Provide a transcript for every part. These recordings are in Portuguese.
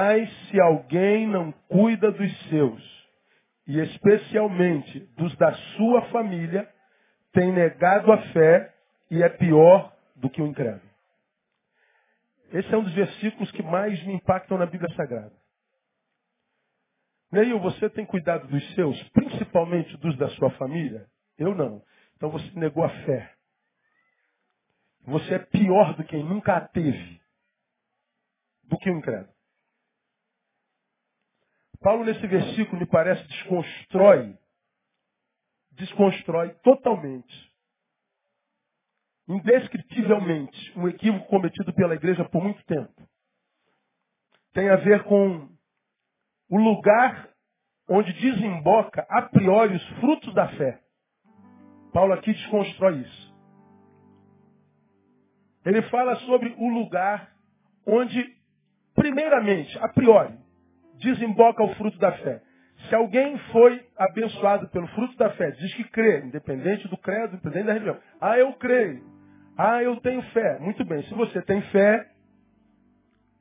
Mas se alguém não cuida dos seus, e especialmente dos da sua família, tem negado a fé e é pior do que o incrédulo. Esse é um dos versículos que mais me impactam na Bíblia Sagrada. Neil, você tem cuidado dos seus, principalmente dos da sua família? Eu não. Então você negou a fé. Você é pior do que quem nunca a teve. Do que o incrédulo. Paulo, nesse versículo, me parece, desconstrói, desconstrói totalmente, indescritivelmente, um equívoco cometido pela igreja por muito tempo. Tem a ver com o lugar onde desemboca a priori os frutos da fé. Paulo aqui desconstrói isso. Ele fala sobre o lugar onde, primeiramente, a priori, desemboca o fruto da fé. Se alguém foi abençoado pelo fruto da fé, diz que crê, independente do credo, independente da religião. Ah, eu creio. Ah, eu tenho fé. Muito bem, se você tem fé,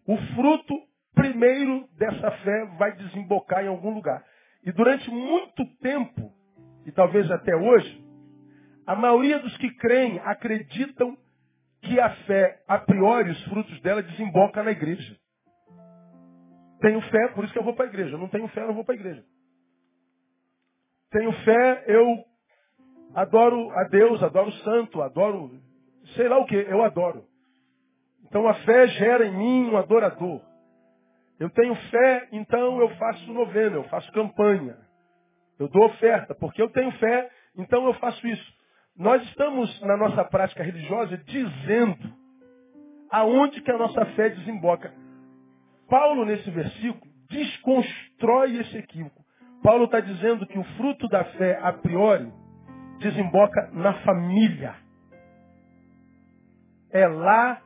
o fruto primeiro dessa fé vai desembocar em algum lugar. E durante muito tempo, e talvez até hoje, a maioria dos que creem acreditam que a fé, a priori, os frutos dela desemboca na igreja. Tenho fé, por isso que eu vou para a igreja. Não tenho fé, não vou para a igreja. Tenho fé, eu adoro a Deus, adoro o santo, adoro sei lá o que, eu adoro. Então a fé gera em mim um adorador. Eu tenho fé, então eu faço novena, eu faço campanha. Eu dou oferta, porque eu tenho fé, então eu faço isso. Nós estamos, na nossa prática religiosa, dizendo aonde que a nossa fé desemboca. Paulo, nesse versículo, desconstrói esse equívoco. Paulo está dizendo que o fruto da fé, a priori, desemboca na família. É lá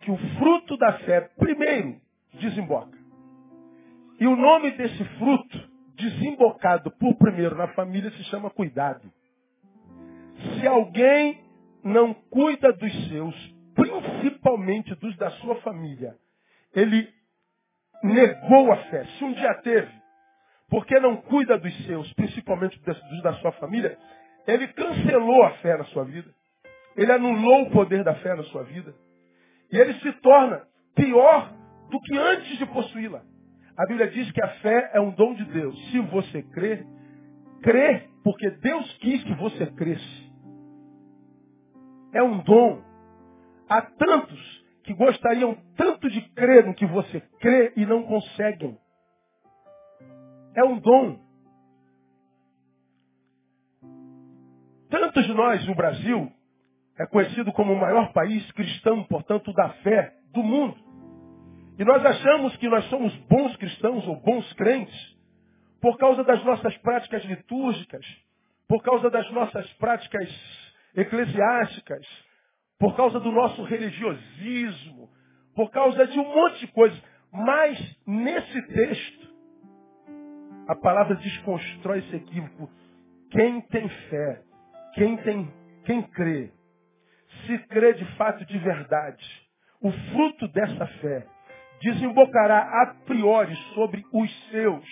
que o fruto da fé, primeiro, desemboca. E o nome desse fruto, desembocado por primeiro na família, se chama cuidado. Se alguém não cuida dos seus, principalmente dos da sua família, ele negou a fé. Se um dia teve, porque não cuida dos seus, principalmente dos da sua família, ele cancelou a fé na sua vida. Ele anulou o poder da fé na sua vida. E ele se torna pior do que antes de possuí-la. A Bíblia diz que a fé é um dom de Deus. Se você crê, crê porque Deus quis que você cresça. É um dom. Há tantos que gostariam tanto de crer no que você crê e não conseguem. É um dom. Tantos de nós no Brasil é conhecido como o maior país cristão, portanto, da fé do mundo. E nós achamos que nós somos bons cristãos ou bons crentes por causa das nossas práticas litúrgicas, por causa das nossas práticas eclesiásticas, por causa do nosso religiosismo, por causa de um monte de coisas. Mas nesse texto, a palavra desconstrói esse equívoco. Quem tem fé, quem tem, quem crê, se crê de fato de verdade, o fruto dessa fé desembocará a priori sobre os seus,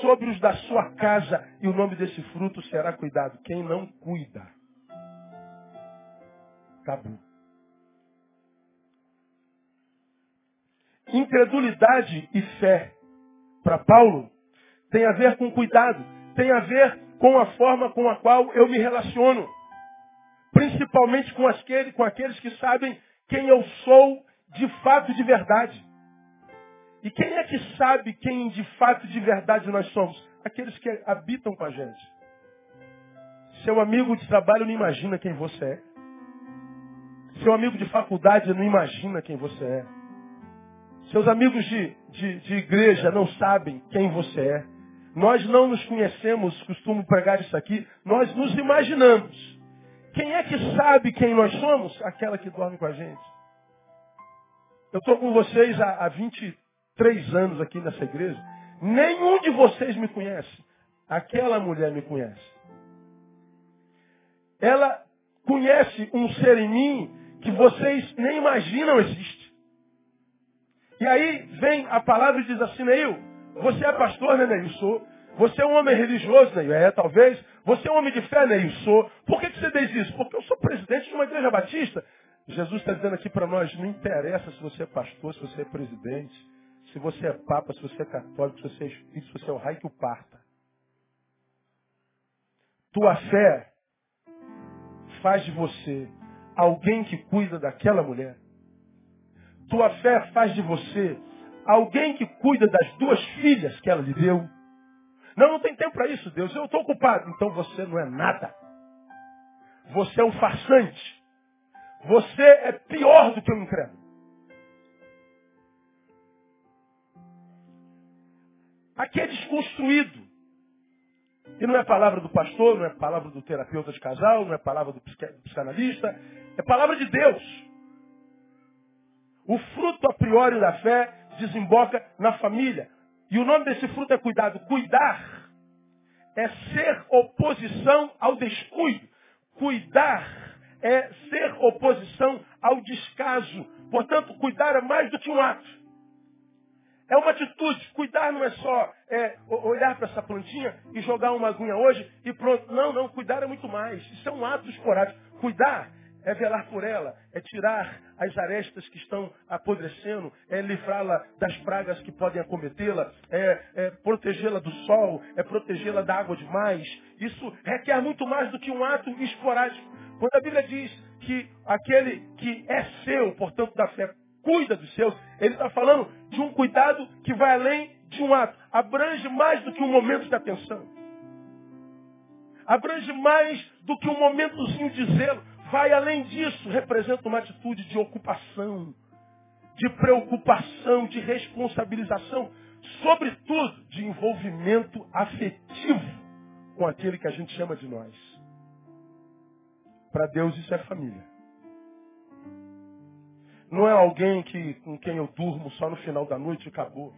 sobre os da sua casa, e o nome desse fruto será cuidado. Quem não cuida tabu. Incredulidade e fé, para Paulo, tem a ver com cuidado, tem a ver com a forma com a qual eu me relaciono. Principalmente com, aquele, com aqueles que sabem quem eu sou de fato de verdade. E quem é que sabe quem de fato de verdade nós somos? Aqueles que habitam com a gente. Seu amigo de trabalho não imagina quem você é. Seu amigo de faculdade não imagina quem você é. Seus amigos de, de, de igreja não sabem quem você é. Nós não nos conhecemos, costumo pregar isso aqui, nós nos imaginamos. Quem é que sabe quem nós somos? Aquela que dorme com a gente. Eu estou com vocês há, há 23 anos aqui nessa igreja. Nenhum de vocês me conhece. Aquela mulher me conhece. Ela conhece um ser em mim que vocês nem imaginam existe. E aí vem a palavra e diz assim, Neil, você é pastor, né, Neil? Sou. Você é um homem religioso, Neil? É, talvez. Você é um homem de fé, Neil? Sou. Por que, que você diz isso? Porque eu sou presidente de uma igreja batista. Jesus está dizendo aqui para nós, não interessa se você é pastor, se você é presidente, se você é papa, se você é católico, se você é espírito, se você é o raio que o parta. Tua fé faz de você alguém que cuida daquela mulher. Tua fé faz de você alguém que cuida das duas filhas que ela lhe deu. Não, não tem tempo para isso, Deus. Eu estou ocupado. Então você não é nada. Você é um farsante. Você é pior do que um incrédulo. Aqui é desconstruído. E não é palavra do pastor, não é palavra do terapeuta de casal, não é palavra do psicanalista, é palavra de Deus. O fruto a priori da fé desemboca na família. E o nome desse fruto é cuidado. Cuidar é ser oposição ao descuido. Cuidar é ser oposição ao descaso. Portanto, cuidar é mais do que um ato. É uma atitude. Cuidar não é só é, olhar para essa plantinha e jogar uma aguinha hoje e pronto. Não, não. Cuidar é muito mais. Isso é um ato esporádico. Cuidar é velar por ela, é tirar as arestas que estão apodrecendo, é livrá-la das pragas que podem acometê-la, é, é protegê-la do sol, é protegê-la da água demais. Isso requer muito mais do que um ato esporádico. Quando a Bíblia diz que aquele que é seu, portanto da fé, cuida dos seus, ele está falando de um cuidado que vai além de um ato, abrange mais do que um momento de atenção. Abrange mais do que um momentozinho de zelo vai além disso, representa uma atitude de ocupação, de preocupação, de responsabilização, sobretudo de envolvimento afetivo com aquele que a gente chama de nós. Para Deus isso é família. Não é alguém que, com quem eu durmo só no final da noite e acabou.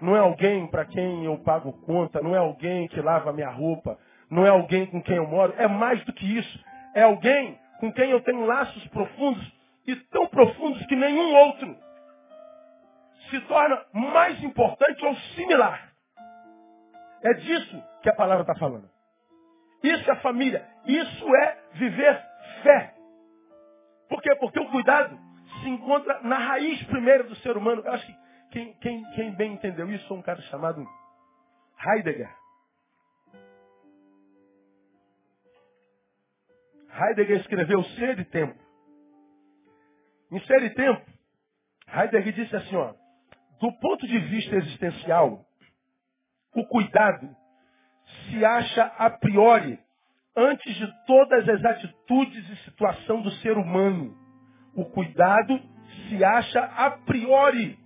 Não é alguém para quem eu pago conta, não é alguém que lava minha roupa, não é alguém com quem eu moro. É mais do que isso. É alguém com quem eu tenho laços profundos e tão profundos que nenhum outro se torna mais importante ou similar. É disso que a palavra está falando. Isso é família. Isso é viver fé. Por quê? Porque o cuidado se encontra na raiz primeira do ser humano. Eu acho que quem, quem, quem bem entendeu isso é um cara chamado Heidegger. Heidegger escreveu Ser e Tempo. Em Ser e Tempo, Heidegger disse assim, ó, do ponto de vista existencial, o cuidado se acha a priori antes de todas as atitudes e situação do ser humano. O cuidado se acha a priori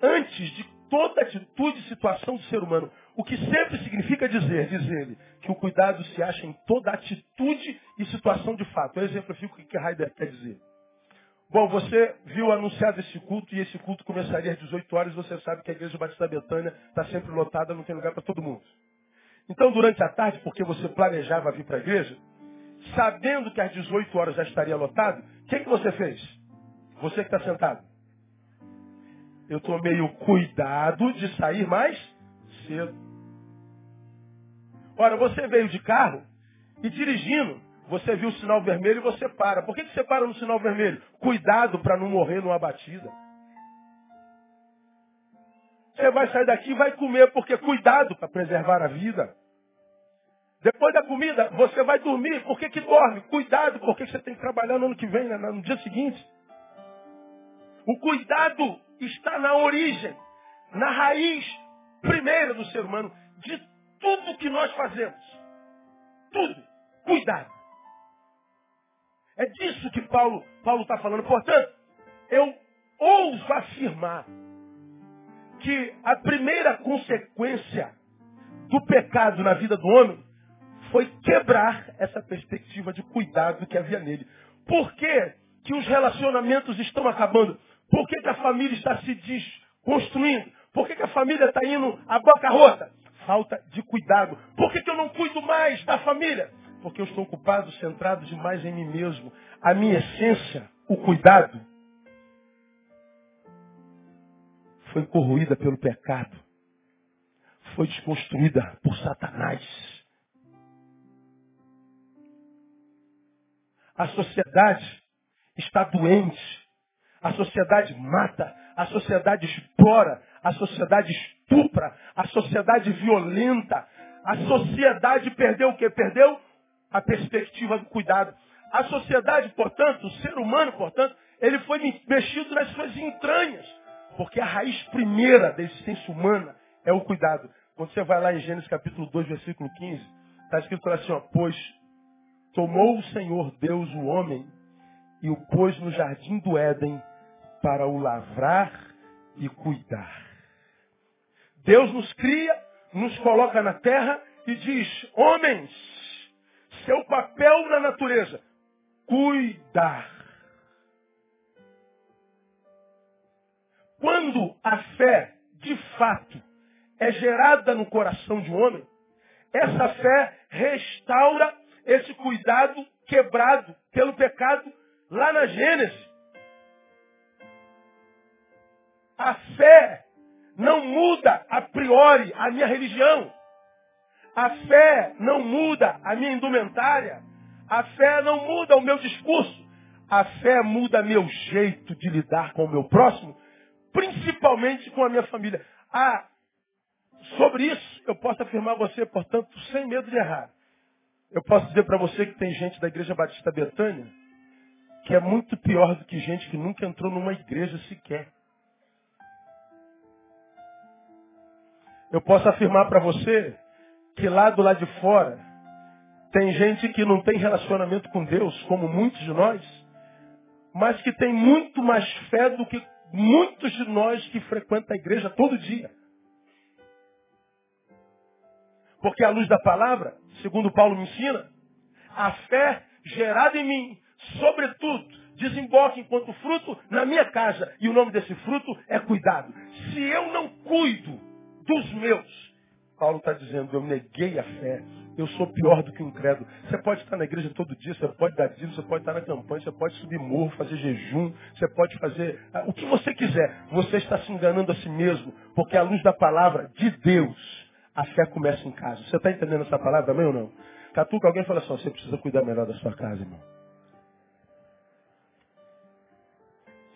antes de toda atitude e situação do ser humano. O que sempre significa dizer, diz ele, que o cuidado se acha em toda atitude e situação de fato. Eu exemplifico o que Heidegger quer dizer. Bom, você viu anunciado esse culto e esse culto começaria às 18 horas. Você sabe que a igreja Batista Betânia está sempre lotada, não tem lugar para todo mundo. Então, durante a tarde, porque você planejava vir para a igreja, sabendo que às 18 horas já estaria lotado, o que, que você fez? Você que está sentado. Eu tomei o cuidado de sair mais cedo. Ora, você veio de carro e dirigindo, você viu o sinal vermelho e você para. Por que, que você para no sinal vermelho? Cuidado para não morrer numa batida. Você vai sair daqui e vai comer, porque cuidado para preservar a vida. Depois da comida, você vai dormir. Por que, que dorme? Cuidado, porque você tem que trabalhar no ano que vem, né? no dia seguinte. O cuidado está na origem, na raiz primeira do ser humano, de tudo que nós fazemos. Tudo. Cuidado. É disso que Paulo Paulo está falando. Portanto, eu ouso afirmar que a primeira consequência do pecado na vida do homem foi quebrar essa perspectiva de cuidado que havia nele. Por que, que os relacionamentos estão acabando? Por que, que a família está se desconstruindo? Por que, que a família está indo à boca rota? Falta de cuidado. Por que, que eu não cuido mais da família? Porque eu estou ocupado, centrado demais em mim mesmo. A minha essência, o cuidado, foi corroída pelo pecado, foi desconstruída por Satanás. A sociedade está doente, a sociedade mata, a sociedade explora, a sociedade estupra, a sociedade violenta, a sociedade perdeu o que? Perdeu a perspectiva do cuidado. A sociedade, portanto, o ser humano, portanto, ele foi mexido nas suas entranhas. Porque a raiz primeira da existência humana é o cuidado. Quando você vai lá em Gênesis capítulo 2, versículo 15, está escrito assim, ó, pois tomou o Senhor Deus o homem e o pôs no jardim do Éden para o lavrar e cuidar. Deus nos cria, nos coloca na terra e diz, homens, seu papel na natureza, cuidar. Quando a fé, de fato, é gerada no coração de um homem, essa fé restaura esse cuidado quebrado pelo pecado lá na Gênesis. A fé não muda a priori a minha religião. A fé não muda a minha indumentária. A fé não muda o meu discurso. A fé muda meu jeito de lidar com o meu próximo principalmente com a minha família. Ah, sobre isso, eu posso afirmar a você, portanto, sem medo de errar. Eu posso dizer para você que tem gente da Igreja Batista Betânia que é muito pior do que gente que nunca entrou numa igreja sequer. Eu posso afirmar para você que lá do lado de fora tem gente que não tem relacionamento com Deus, como muitos de nós, mas que tem muito mais fé do que muitos de nós que frequentam a igreja todo dia. Porque a luz da palavra, segundo Paulo me ensina, a fé gerada em mim, sobretudo, desemboca enquanto fruto na minha casa. E o nome desse fruto é cuidado. Se eu não cuido dos meus, Paulo está dizendo, eu neguei a fé, eu sou pior do que um credo. Você pode estar na igreja todo dia, você pode dar dízimo, você pode estar na campanha, você pode subir morro, fazer jejum, você pode fazer ah, o que você quiser. Você está se enganando a si mesmo, porque a luz da palavra de Deus, a fé começa em casa. Você está entendendo essa palavra também ou não? Catuca, alguém fala assim, você precisa cuidar melhor da sua casa, irmão.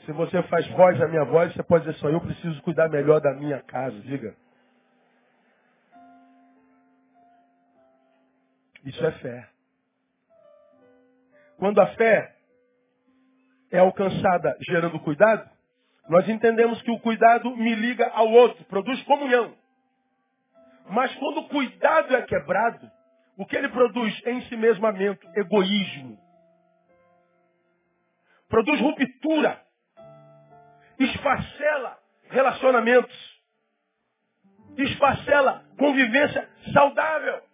Se você faz voz a minha voz, você pode dizer só, eu preciso cuidar melhor da minha casa, diga. Isso é fé. Quando a fé é alcançada gerando cuidado, nós entendemos que o cuidado me liga ao outro, produz comunhão. Mas quando o cuidado é quebrado, o que ele produz é ensimesmamento, egoísmo. Produz ruptura. Esfacela relacionamentos. Esfacela convivência saudável.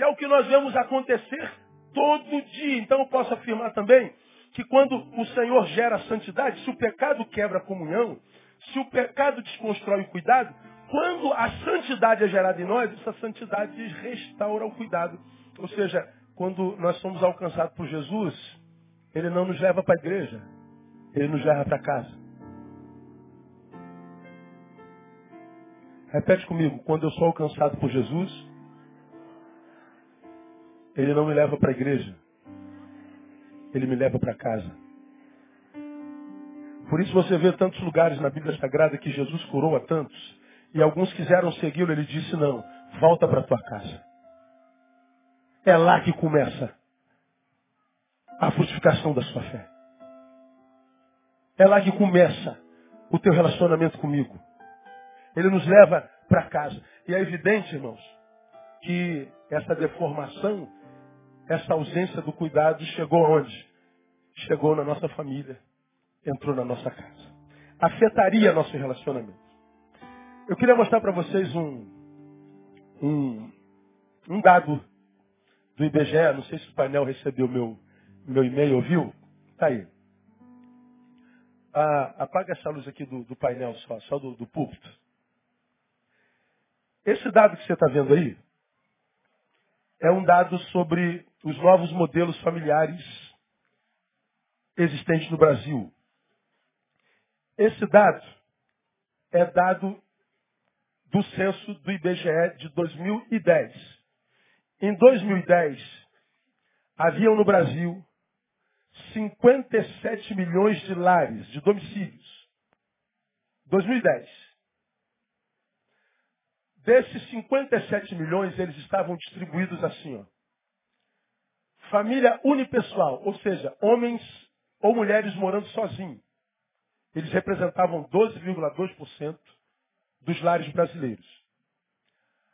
E é o que nós vemos acontecer todo dia. Então eu posso afirmar também que quando o Senhor gera santidade, se o pecado quebra a comunhão, se o pecado desconstrói o cuidado, quando a santidade é gerada em nós, essa santidade restaura o cuidado. Ou seja, quando nós somos alcançados por Jesus, Ele não nos leva para a igreja, Ele nos leva para casa. Repete comigo, quando eu sou alcançado por Jesus, ele não me leva para a igreja. Ele me leva para casa. Por isso você vê tantos lugares na Bíblia Sagrada que Jesus curou a tantos. E alguns quiseram segui-lo. Ele disse, não, volta para tua casa. É lá que começa a frutificação da sua fé. É lá que começa o teu relacionamento comigo. Ele nos leva para casa. E é evidente, irmãos, que essa deformação essa ausência do cuidado chegou onde? Chegou na nossa família, entrou na nossa casa. Afetaria nosso relacionamento. Eu queria mostrar para vocês um, um, um dado do IBGE, não sei se o painel recebeu meu, meu e-mail, ouviu? Tá aí. Ah, apaga essa luz aqui do, do painel só, só do, do púlpito. Esse dado que você está vendo aí é um dado sobre os novos modelos familiares existentes no Brasil. Esse dado é dado do censo do IBGE de 2010. Em 2010, haviam no Brasil 57 milhões de lares, de domicílios. 2010. Desses 57 milhões, eles estavam distribuídos assim, ó. Família unipessoal, ou seja, homens ou mulheres morando sozinhos. Eles representavam 12,2% dos lares brasileiros.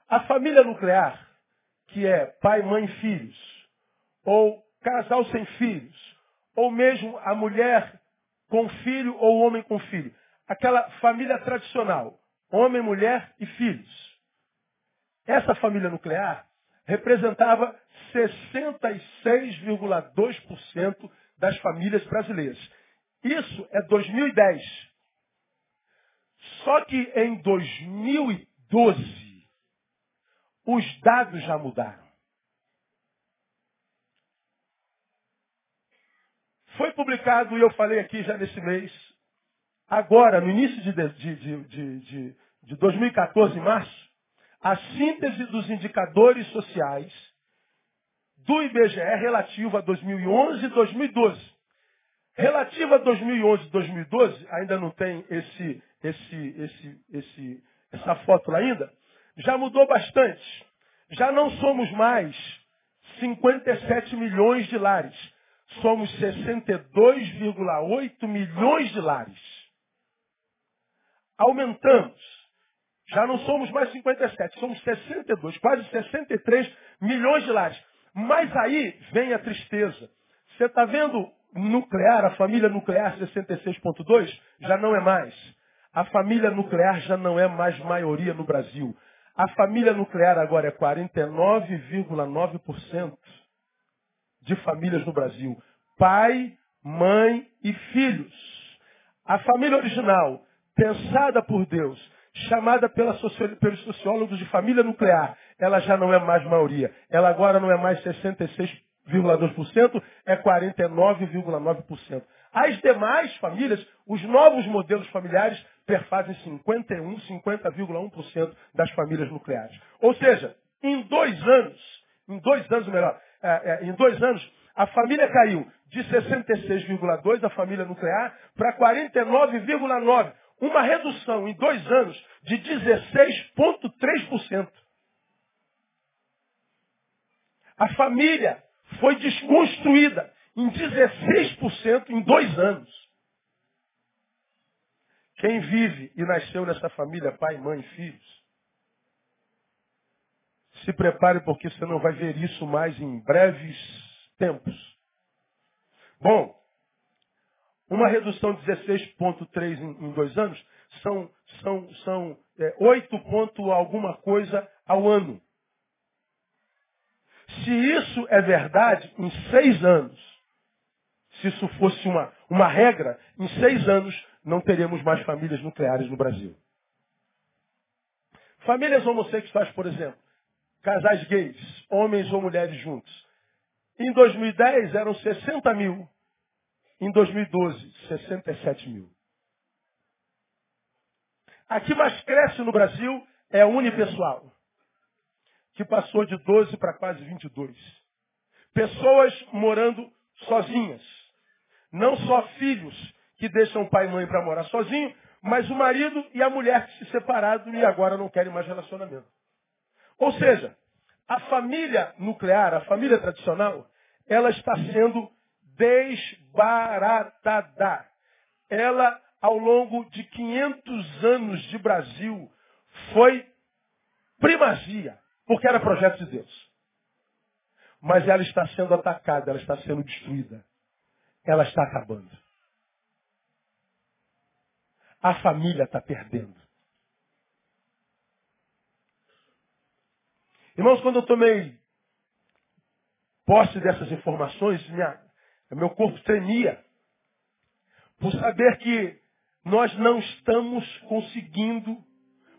A família nuclear, que é pai, mãe e filhos, ou casal sem filhos, ou mesmo a mulher com filho ou homem com filho. Aquela família tradicional, homem, mulher e filhos. Essa família nuclear representava 66,2% das famílias brasileiras. Isso é 2010. Só que em 2012, os dados já mudaram. Foi publicado, e eu falei aqui já nesse mês, agora, no início de, de, de, de, de 2014, em março, a síntese dos indicadores sociais do IBGE relativo a 2011 e 2012. Relativo a 2011 e 2012, ainda não tem esse, esse, esse, esse, essa foto lá ainda, já mudou bastante. Já não somos mais 57 milhões de lares somos 62,8 milhões de lares. Aumentamos. Já não somos mais 57, somos 62, quase 63 milhões de lares. Mas aí vem a tristeza. Você está vendo nuclear, a família nuclear 66.2? Já não é mais. A família nuclear já não é mais maioria no Brasil. A família nuclear agora é 49,9% de famílias no Brasil. Pai, mãe e filhos. A família original, pensada por Deus, chamada pelos sociólogos de família nuclear, ela já não é mais maioria. Ela agora não é mais 66,2%, é 49,9%. As demais famílias, os novos modelos familiares, perfazem 51, 50,1% das famílias nucleares. Ou seja, em dois anos, em dois anos melhor, é, é, em dois anos, a família caiu de 66,2, a família nuclear, para 49,9. Uma redução em dois anos de 16,3%. A família foi desconstruída em 16% em dois anos. Quem vive e nasceu nessa família, pai, mãe, filhos, se prepare porque você não vai ver isso mais em breves tempos. Bom, uma redução de 16,3 em, dois anos são, são, são é, 8 ponto alguma coisa ao ano. Se isso é verdade, em seis anos, se isso fosse uma, uma regra, em seis anos não teremos mais famílias nucleares no Brasil. Famílias homossexuais, por exemplo, casais gays, homens ou mulheres juntos. Em 2010 eram 60 mil. Em 2012, 67 mil. A que mais cresce no Brasil é a unipessoal, que passou de 12 para quase 22. Pessoas morando sozinhas. Não só filhos que deixam o pai e mãe para morar sozinho, mas o marido e a mulher que se separaram e agora não querem mais relacionamento. Ou seja, a família nuclear, a família tradicional, ela está sendo desbaratada. Ela, ao longo de 500 anos de Brasil, foi primazia, porque era projeto de Deus. Mas ela está sendo atacada, ela está sendo destruída. Ela está acabando. A família está perdendo. Irmãos, quando eu tomei posse dessas informações, minha, meu corpo tremia por saber que nós não estamos conseguindo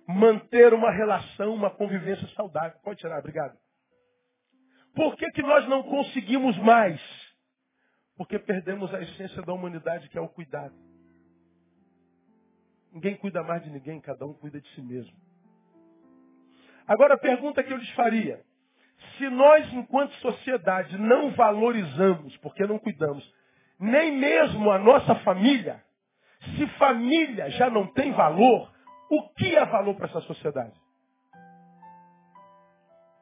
manter uma relação, uma convivência saudável. Pode tirar, obrigado. Por que, que nós não conseguimos mais? Porque perdemos a essência da humanidade, que é o cuidado. Ninguém cuida mais de ninguém, cada um cuida de si mesmo. Agora a pergunta que eu lhes faria: se nós, enquanto sociedade, não valorizamos, porque não cuidamos, nem mesmo a nossa família, se família já não tem valor, o que é valor para essa sociedade?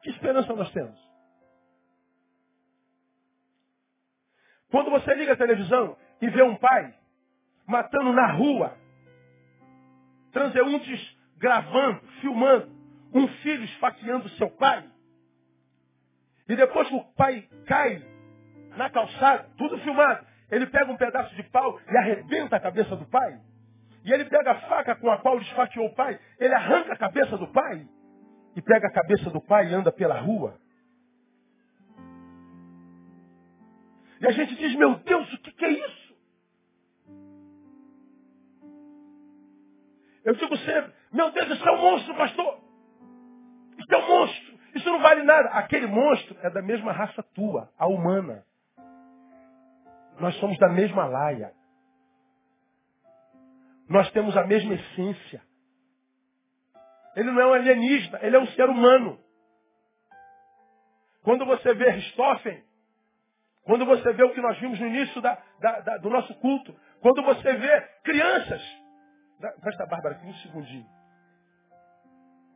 Que esperança nós temos? Quando você liga a televisão e vê um pai matando na rua, transeuntes gravando, filmando, um filho esfaqueando seu pai, e depois que o pai cai na calçada, tudo filmado, ele pega um pedaço de pau e arrebenta a cabeça do pai. E ele pega a faca com a qual ele esfaqueou o pai, ele arranca a cabeça do pai e pega a cabeça do pai e anda pela rua. E a gente diz, meu Deus, o que, que é isso? Eu digo sempre, meu Deus, isso é um monstro, pastor. Isso é um monstro. Isso não vale nada. Aquele monstro é da mesma raça tua, a humana. Nós somos da mesma laia. Nós temos a mesma essência. Ele não é um alienígena, ele é um ser humano. Quando você vê Richthofen, quando você vê o que nós vimos no início da, da, da, do nosso culto, quando você vê crianças. Presta Bárbara aqui um segundinho.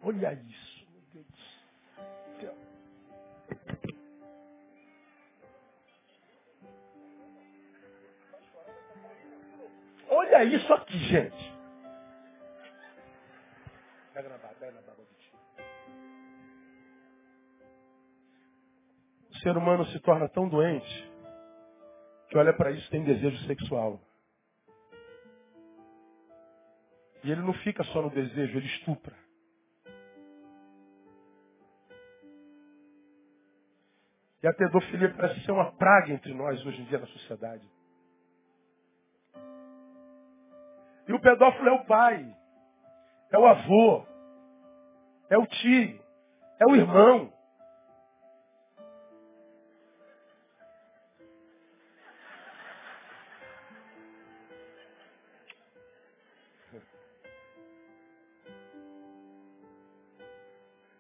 Olha isso, Olha isso aqui, gente. Pega na barba, pega na barba do tio. O ser humano se torna tão doente que olha para isso e tem desejo sexual. E ele não fica só no desejo, ele estupra. E a pedofilia parece ser uma praga entre nós hoje em dia na sociedade. E o pedófilo é o pai, é o avô, é o tio, é o irmão.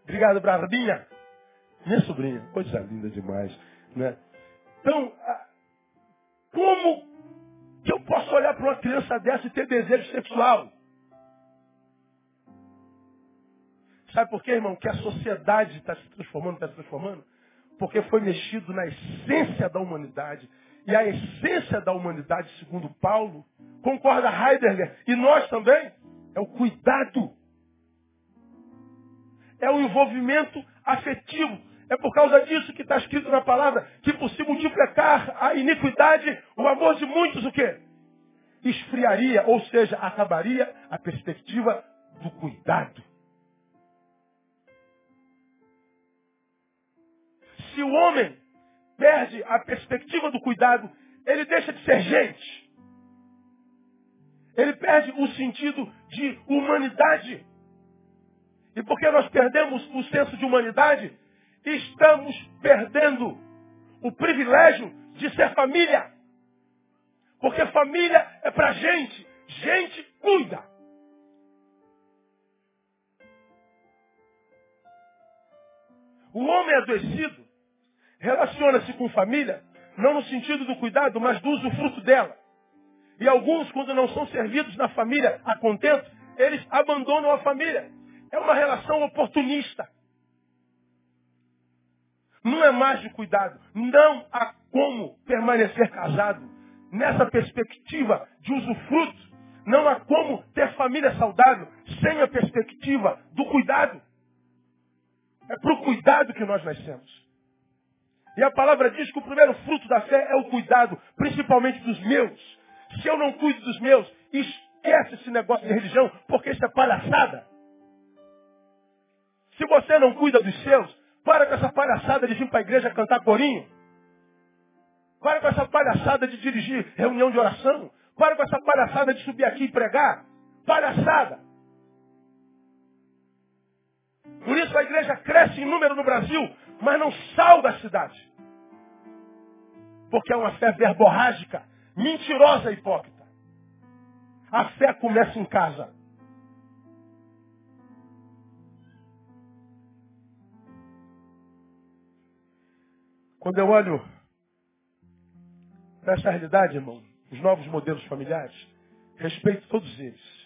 Obrigado, Bradinha. Minha sobrinha, coisa linda demais. Né? Então, como olhar para uma criança dessa e ter desejo sexual? Sabe por quê, irmão? Que a sociedade está se transformando, está se transformando? Porque foi mexido na essência da humanidade. E a essência da humanidade, segundo Paulo, concorda Heidegger, e nós também, é o cuidado. É o envolvimento afetivo. É por causa disso que está escrito na palavra que por se multiplicar a iniquidade, o amor de muitos o quê? Esfriaria, ou seja, acabaria a perspectiva do cuidado. Se o homem perde a perspectiva do cuidado, ele deixa de ser gente. Ele perde o sentido de humanidade. E porque nós perdemos o senso de humanidade, estamos perdendo o privilégio de ser família. Porque família é para gente. Gente cuida. O homem adoecido relaciona-se com família, não no sentido do cuidado, mas do usufruto dela. E alguns, quando não são servidos na família a contento, eles abandonam a família. É uma relação oportunista. Não é mais de cuidado. Não há como permanecer casado nessa perspectiva de usufruto. Não há como ter família saudável sem a perspectiva do cuidado. É para o cuidado que nós nascemos. E a palavra diz que o primeiro fruto da fé é o cuidado, principalmente dos meus. Se eu não cuido dos meus, esquece esse negócio de religião, porque isso é palhaçada. Se você não cuida dos seus, para com essa palhaçada de vir para a igreja cantar corinho. Para com essa palhaçada de dirigir reunião de oração. Para com essa palhaçada de subir aqui e pregar. Palhaçada. Por isso a igreja cresce em número no Brasil, mas não salva a cidade. Porque é uma fé verborrágica, mentirosa e hipócrita. A fé começa em casa. Quando eu olho para essa realidade, irmão, os novos modelos familiares, respeito todos eles.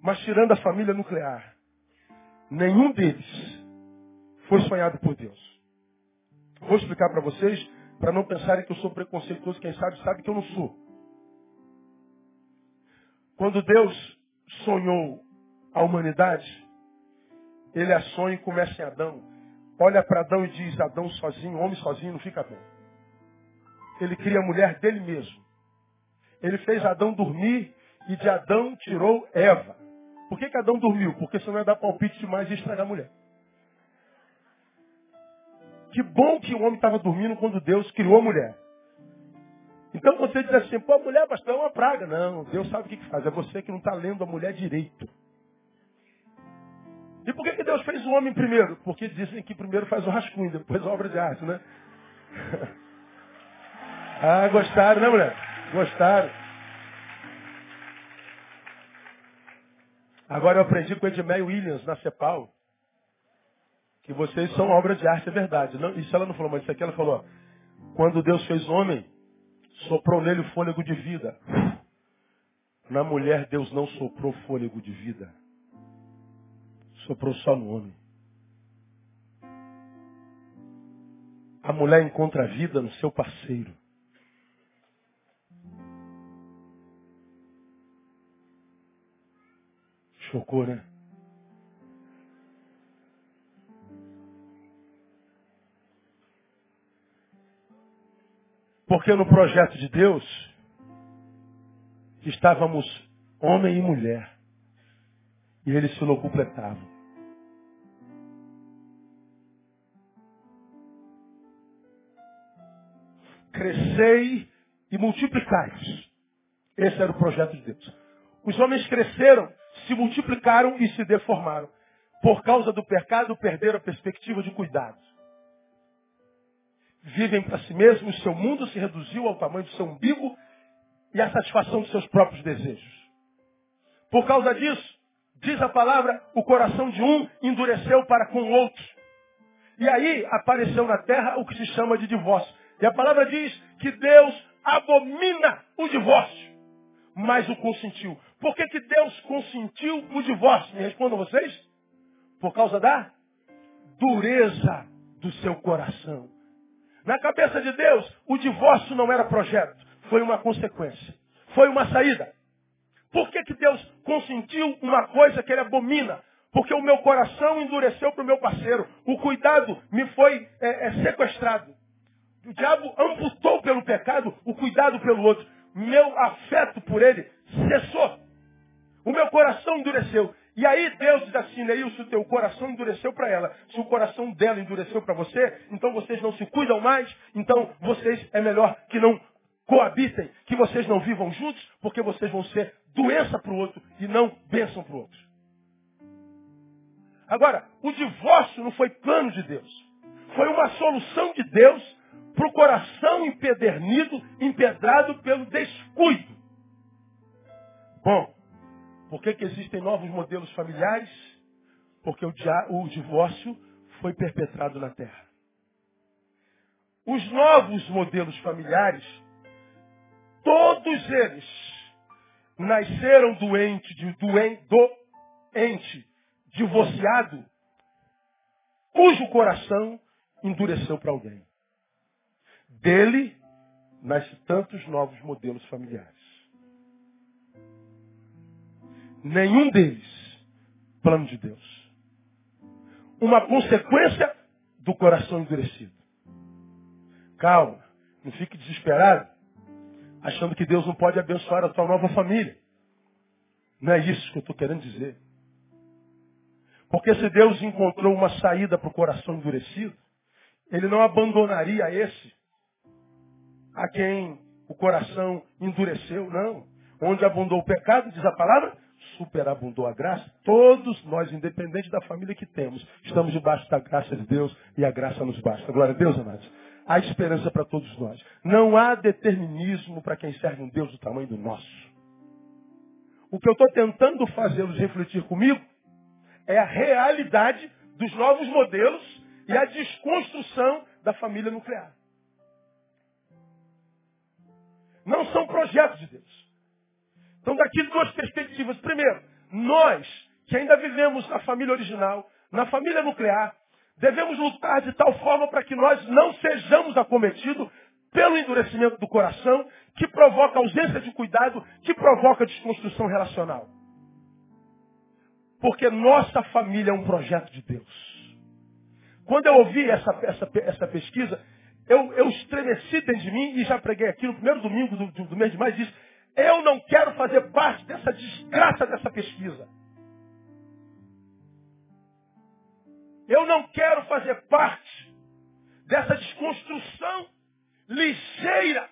Mas tirando a família nuclear, nenhum deles foi sonhado por Deus. Vou explicar para vocês, para não pensarem que eu sou preconceituoso, quem sabe sabe que eu não sou. Quando Deus sonhou a humanidade, ele a sonha e começa em Adão. Olha para Adão e diz, Adão sozinho, homem sozinho não fica bem. Ele cria a mulher dele mesmo. Ele fez Adão dormir e de Adão tirou Eva. Por que, que Adão dormiu? Porque senão ia dar palpite demais e estragar a mulher. Que bom que o homem estava dormindo quando Deus criou a mulher. Então você diz assim, pô, a mulher, pastor, é uma praga. Não, Deus sabe o que, que faz. É você que não está lendo a mulher direito. E por que, que Deus fez o homem primeiro? Porque dizem que primeiro faz o rascunho, depois a obra de arte, né? ah, gostaram, né, mulher? Gostaram. Agora eu aprendi com Edmé Williams na CEPAL que vocês são obra de arte, é verdade. Não, isso ela não falou, mas isso aqui ela falou. Quando Deus fez homem, soprou nele o fôlego de vida. Na mulher, Deus não soprou fôlego de vida. Soprou só no homem. A mulher encontra a vida no seu parceiro. Chocou, né? Porque no projeto de Deus estávamos homem e mulher. E eles se completavam. Crescei e multiplicai-vos. Esse era o projeto de Deus. Os homens cresceram, se multiplicaram e se deformaram. Por causa do pecado, perderam a perspectiva de cuidado vivem para si mesmos, seu mundo se reduziu ao tamanho do seu umbigo e à satisfação dos seus próprios desejos. Por causa disso, diz a palavra, o coração de um endureceu para com o outro. E aí apareceu na terra o que se chama de divórcio. E a palavra diz que Deus abomina o divórcio, mas o consentiu. Por que, que Deus consentiu o divórcio? Me respondam vocês. Por causa da dureza do seu coração. Na cabeça de Deus, o divórcio não era projeto, foi uma consequência. Foi uma saída. Por que, que Deus consentiu uma coisa que ele abomina? Porque o meu coração endureceu para o meu parceiro. O cuidado me foi é, é, sequestrado. O diabo amputou pelo pecado o cuidado pelo outro. Meu afeto por ele cessou. O meu coração endureceu. E aí Deus diz assim, Neilson, o teu coração endureceu para ela. Se o coração dela endureceu para você, então vocês não se cuidam mais, então vocês é melhor que não coabitem, que vocês não vivam juntos, porque vocês vão ser doença para o outro e não bênção para o outro. Agora, o divórcio não foi plano de Deus. Foi uma solução de Deus para o coração empedernido, empedrado pelo descuido. Bom, por que, que existem novos modelos familiares? Porque o, o divórcio foi perpetrado na terra. Os novos modelos familiares, todos eles nasceram doente, de, doente, doente, divorciado, cujo coração endureceu para alguém. Dele nascem tantos novos modelos familiares. Nenhum deles plano de Deus. Uma consequência do coração endurecido. Calma, não fique desesperado, achando que Deus não pode abençoar a tua nova família. Não é isso que eu estou querendo dizer. Porque se Deus encontrou uma saída para o coração endurecido, Ele não abandonaria esse a quem o coração endureceu, não. Onde abundou o pecado, diz a palavra, superabundou a graça, todos nós, independente da família que temos, estamos debaixo da graça de Deus e a graça nos basta. Glória a Deus, amados. Há esperança para todos nós. Não há determinismo para quem serve um Deus do tamanho do nosso. O que eu estou tentando fazê-los refletir comigo é a realidade dos novos modelos e a desconstrução da família nuclear. Não são projetos de Deus. Então, daqui duas perspectivas. Primeiro, nós que ainda vivemos na família original, na família nuclear, devemos lutar de tal forma para que nós não sejamos acometidos pelo endurecimento do coração, que provoca ausência de cuidado, que provoca desconstrução relacional. Porque nossa família é um projeto de Deus. Quando eu ouvi essa, essa, essa pesquisa, eu, eu estremeci dentro de mim e já preguei aqui no primeiro domingo do, do, do mês de maio, disse, eu não quero fazer parte dessa desgraça dessa pesquisa. Eu não quero fazer parte dessa desconstrução ligeira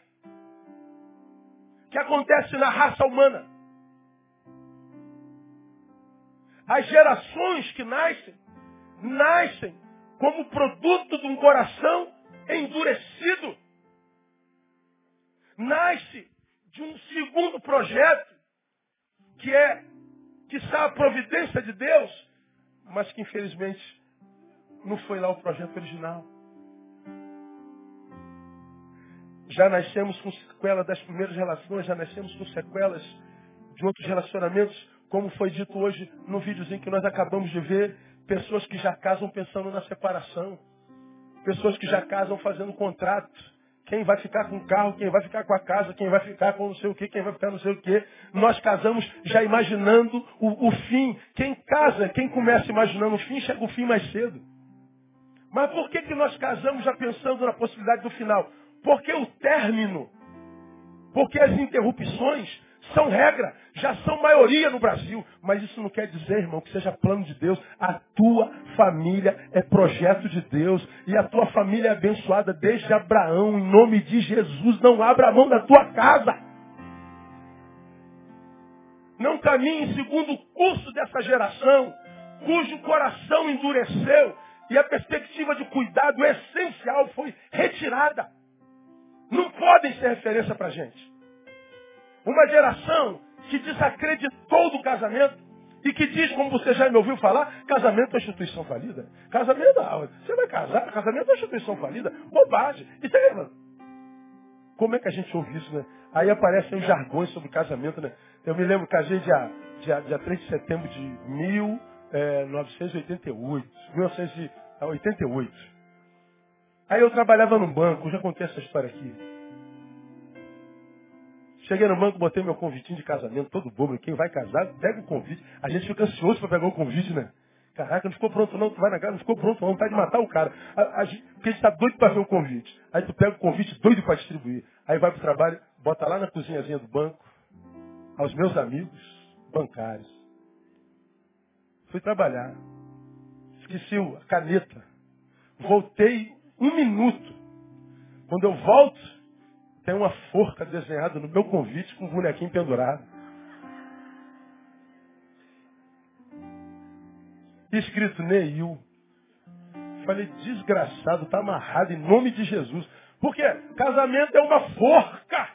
que acontece na raça humana. As gerações que nascem, nascem como produto de um coração endurecido. Nasce de um segundo projeto, que é, que está a providência de Deus, mas que infelizmente não foi lá o projeto original. Já nascemos com sequela das primeiras relações, já nascemos com sequelas de outros relacionamentos, como foi dito hoje no videozinho que nós acabamos de ver, pessoas que já casam pensando na separação, pessoas que já casam fazendo contrato, quem vai ficar com o carro, quem vai ficar com a casa, quem vai ficar com não sei o que, quem vai ficar não sei o que. Nós casamos já imaginando o, o fim. Quem casa, quem começa imaginando o fim, chega o fim mais cedo. Mas por que, que nós casamos já pensando na possibilidade do final? Porque o término, porque as interrupções são regra, já são maioria no Brasil. Mas isso não quer dizer, irmão, que seja plano de Deus. A tua família é projeto de Deus. E a tua família é abençoada desde Abraão. Em nome de Jesus, não abra a mão da tua casa. Não caminhe segundo o curso dessa geração, cujo coração endureceu e a perspectiva de cuidado essencial foi retirada. Não podem ser referência para a gente. Uma geração que desacreditou do casamento e que diz, como você já me ouviu falar, casamento é instituição falida. Casamento, ah, você vai casar, casamento é instituição falida. Bobagem. Isso é... Como é que a gente ouve isso, né? Aí aparecem os jargões sobre casamento, né? Eu me lembro, casei dia, dia, dia 3 de setembro de 1988. 1988. 88. Aí eu trabalhava no banco, já contei essa história aqui. Cheguei no banco, botei meu convitinho de casamento, todo bobo. Quem vai casar, pega o convite. A gente fica ansioso para pegar o convite, né? Caraca, não ficou pronto não, tu vai na casa, não ficou pronto não, tá de matar o cara. A, a porque a gente tá doido para ver o convite. Aí tu pega o convite doido para distribuir. Aí vai pro trabalho, bota lá na cozinhazinha do banco, aos meus amigos bancários. Fui trabalhar. Esqueci a caneta. Voltei um minuto. Quando eu volto, tem uma forca desenhada no meu convite com um bonequinho pendurado. Escrito Neil. Falei, desgraçado, está amarrado em nome de Jesus. Porque casamento é uma forca.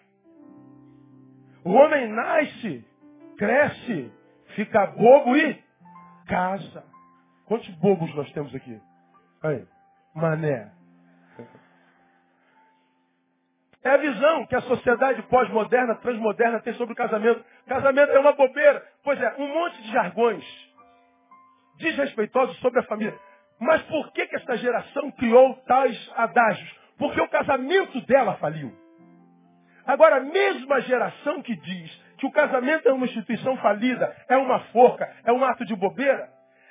O homem nasce, cresce, fica bobo e casa. Quantos bobos nós temos aqui? Aí, mané. É a visão que a sociedade pós-moderna, transmoderna tem sobre o casamento. Casamento é uma bobeira. Pois é, um monte de jargões desrespeitosos sobre a família. Mas por que, que essa geração criou tais adágios? Porque o casamento dela faliu. Agora, a mesma geração que diz que o casamento é uma instituição falida, é uma forca, é um ato de bobeira,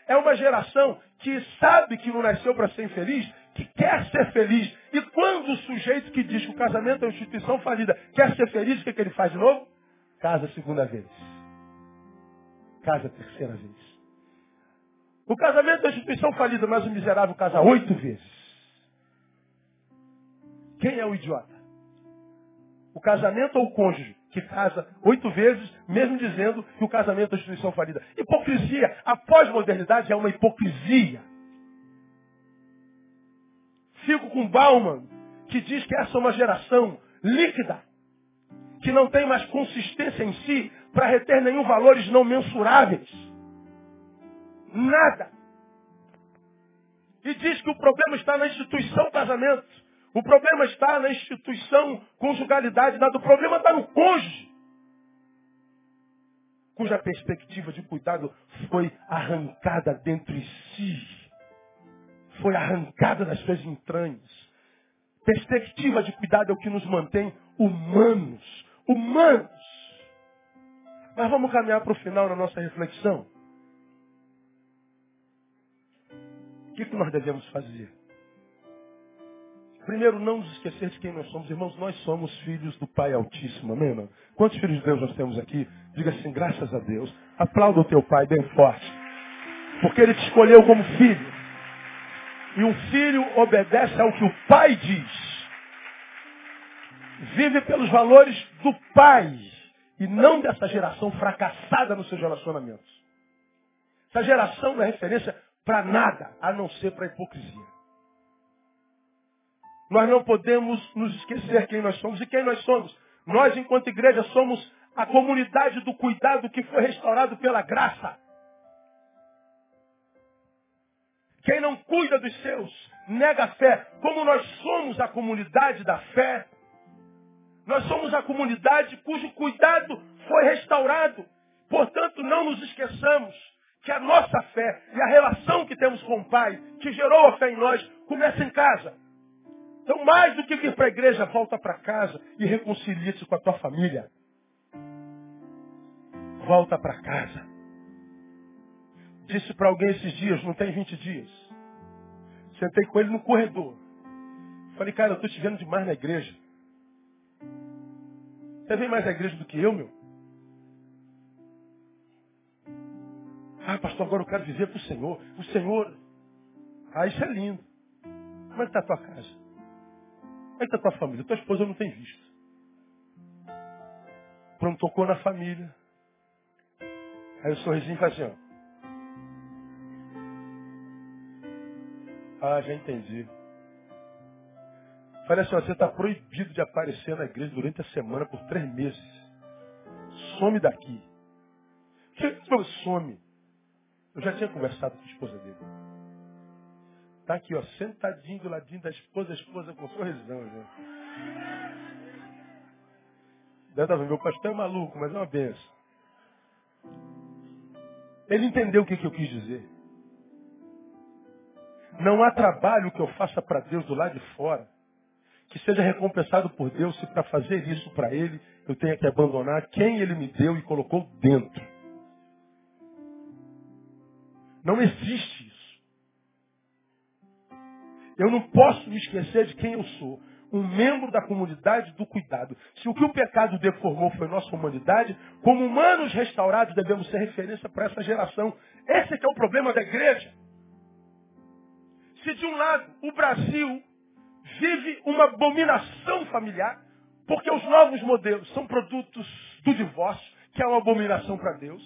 é uma geração que sabe que não nasceu para ser infeliz, que quer ser feliz. E quando o sujeito que diz que o casamento é uma instituição falida quer ser feliz, o que, é que ele faz de novo? Casa segunda vez. Casa terceira vez. O casamento é uma instituição falida, mas o miserável casa oito vezes. Quem é o idiota? O casamento ou o cônjuge? que casa oito vezes, mesmo dizendo que o casamento é uma instituição falida. Hipocrisia. A pós-modernidade é uma hipocrisia. Fico com Bauman, que diz que essa é uma geração líquida, que não tem mais consistência em si para reter nenhum valores não mensuráveis. Nada. e diz que o problema está na instituição casamento. O problema está na instituição conjugalidade. Nada. O problema está no cônjuge. Cuja perspectiva de cuidado foi arrancada dentro de si. Foi arrancada das suas entranhas. Perspectiva de cuidado é o que nos mantém humanos. Humanos. Mas vamos caminhar para o final da nossa reflexão. O que, que nós devemos fazer? Primeiro, não nos esquecer de quem nós somos. Irmãos, nós somos filhos do Pai Altíssimo. Amém? Irmão? Quantos filhos de Deus nós temos aqui? Diga assim, graças a Deus. Aplauda o teu Pai bem forte. Porque Ele te escolheu como filho. E um filho obedece ao que o pai diz. Vive pelos valores do pai. E não dessa geração fracassada nos seus relacionamentos. Essa geração não é referência para nada, a não ser para a hipocrisia. Nós não podemos nos esquecer quem nós somos e quem nós somos. Nós, enquanto igreja, somos a comunidade do cuidado que foi restaurado pela graça. Quem não cuida dos seus, nega a fé. Como nós somos a comunidade da fé, nós somos a comunidade cujo cuidado foi restaurado. Portanto, não nos esqueçamos que a nossa fé e a relação que temos com o Pai, que gerou a fé em nós, começa em casa. Então, mais do que vir para a igreja, volta para casa e reconcilie-se com a tua família. Volta para casa. Disse para alguém esses dias, não tem 20 dias. Sentei com ele no corredor. Falei, cara, eu estou te vendo demais na igreja. Você vem mais na igreja do que eu, meu? Ah, pastor, agora eu quero viver para o Senhor. O Senhor. Ah, isso é lindo. Como é que está a tua casa? Como é que está a tua família? Tua esposa não tem visto. Pronto, tocou na família. Aí o sorrisinho faz assim, ó. Ah, já entendi. Falei assim, ó, você está proibido de aparecer na igreja durante a semana por três meses. Some daqui. Que some? Eu já tinha conversado com a esposa dele. Está aqui, ó, sentadinho do ladinho da esposa, a esposa com sorrisão. Já. Meu pastor é maluco, mas é uma benção. Ele entendeu o que, que eu quis dizer. Não há trabalho que eu faça para Deus do lado de fora que seja recompensado por Deus se para fazer isso para Ele eu tenha que abandonar quem Ele me deu e colocou dentro. Não existe isso. Eu não posso me esquecer de quem eu sou. Um membro da comunidade do cuidado. Se o que o pecado deformou foi nossa humanidade, como humanos restaurados devemos ser referência para essa geração. Esse é, é o problema da igreja. Se de um lado o Brasil vive uma abominação familiar, porque os novos modelos são produtos do divórcio, que é uma abominação para Deus.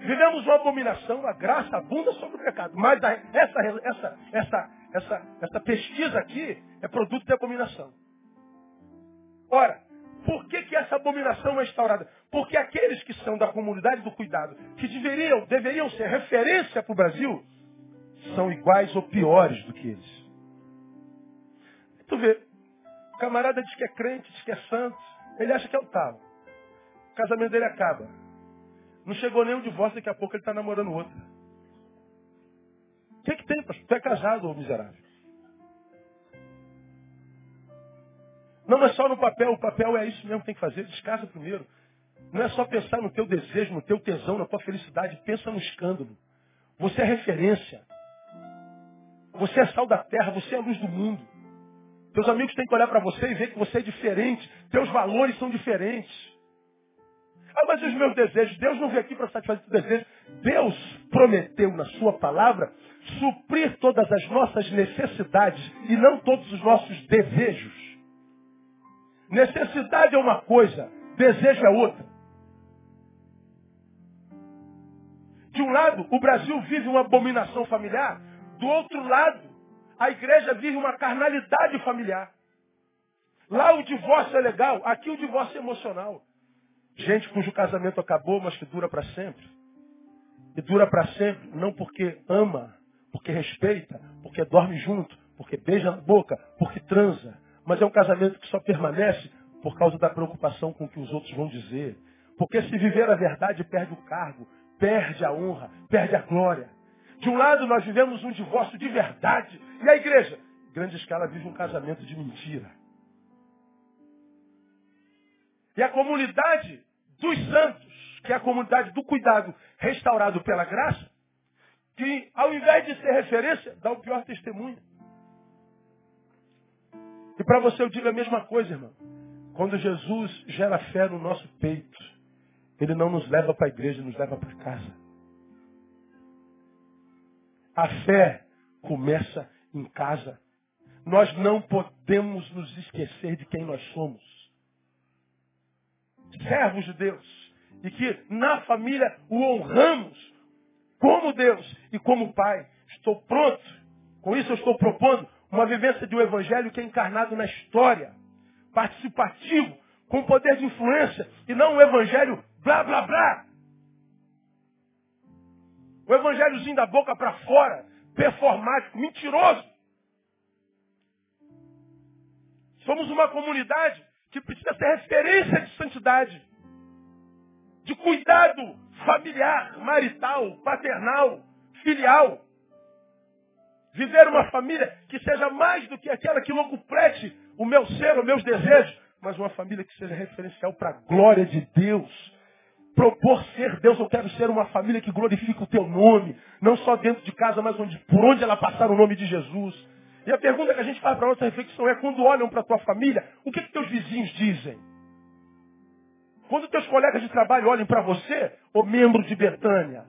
Vivemos uma abominação, a graça abunda sobre o pecado. Mas essa, essa, essa, essa, essa pesquisa aqui é produto de abominação. Ora, por que, que essa abominação é instaurada? Porque aqueles que são da comunidade do cuidado, que deveriam, deveriam ser referência para o Brasil, são iguais ou piores do que eles. Tu vê, o camarada diz que é crente, diz que é santo, ele acha que é o tal. O casamento dele acaba. Não chegou nem o divórcio, daqui a pouco ele está namorando outra. O que, que tem, pastor? Tu é casado, ô miserável. Não é só no papel, o papel é isso mesmo que tem que fazer, descasa primeiro. Não é só pensar no teu desejo, no teu tesão, na tua felicidade, pensa no escândalo. Você é referência. Você é sal da terra, você é a luz do mundo. Teus amigos têm que olhar para você e ver que você é diferente. Teus valores são diferentes. Ah, mas os meus desejos, Deus não veio aqui para satisfazer os desejos. Deus prometeu na sua palavra suprir todas as nossas necessidades e não todos os nossos desejos. Necessidade é uma coisa, desejo é outra. De um lado, o Brasil vive uma abominação familiar. Do outro lado, a igreja vive uma carnalidade familiar. Lá o divórcio é legal, aqui o divórcio é emocional. Gente cujo casamento acabou, mas que dura para sempre. E dura para sempre não porque ama, porque respeita, porque dorme junto, porque beija na boca, porque transa. Mas é um casamento que só permanece por causa da preocupação com o que os outros vão dizer. Porque se viver a verdade, perde o cargo, perde a honra, perde a glória. De um lado, nós vivemos um divórcio de verdade. E a igreja, grande escala, vive um casamento de mentira. E a comunidade dos santos, que é a comunidade do cuidado restaurado pela graça, que ao invés de ser referência, dá o pior testemunho. E para você eu digo a mesma coisa, irmão. Quando Jesus gera fé no nosso peito, ele não nos leva para a igreja, nos leva para casa. A fé começa em casa. Nós não podemos nos esquecer de quem nós somos. Servos de Deus. E que na família o honramos como Deus e como Pai. Estou pronto. Com isso eu estou propondo uma vivência de um evangelho que é encarnado na história. Participativo, com poder de influência, e não um evangelho blá blá blá. O evangelhozinho da boca para fora, performático, mentiroso. Somos uma comunidade que precisa ter referência de santidade, de cuidado familiar, marital, paternal, filial. Viver uma família que seja mais do que aquela que locuprete o meu ser, os meus desejos, mas uma família que seja referencial para a glória de Deus propor ser Deus, eu quero ser uma família que glorifica o teu nome, não só dentro de casa, mas onde, por onde ela passar o nome de Jesus. E a pergunta que a gente faz para nossa reflexão é, quando olham para a tua família, o que, que teus vizinhos dizem? Quando teus colegas de trabalho olhem para você, o membro de Betânia,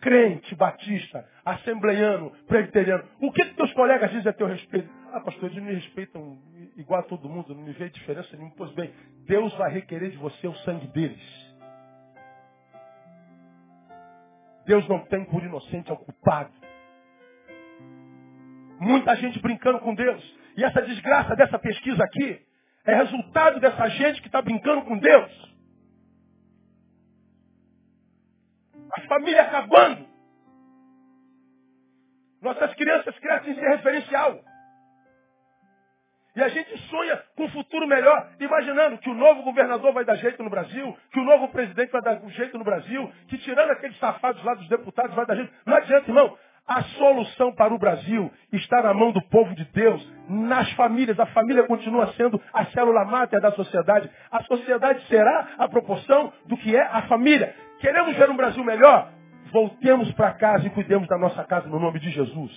crente, batista, assembleiano, presbiteriano, o que, que teus colegas dizem a teu respeito? Ah, pastor, eles me respeitam igual a todo mundo, não me vê diferença nenhuma. Pois bem, Deus vai requerer de você o sangue deles. Deus não tem por inocente ao culpado. Muita gente brincando com Deus. E essa desgraça dessa pesquisa aqui é resultado dessa gente que está brincando com Deus. A família acabando. Nossas crianças crescem sem referencial. E a gente sonha com um futuro melhor, imaginando que o novo governador vai dar jeito no Brasil, que o novo presidente vai dar jeito no Brasil, que tirando aqueles safados lá dos deputados vai dar jeito. Não adianta, irmão. A solução para o Brasil está na mão do povo de Deus, nas famílias. A família continua sendo a célula máter da sociedade. A sociedade será a proporção do que é a família. Queremos ver um Brasil melhor? Voltemos para casa e cuidemos da nossa casa no nome de Jesus.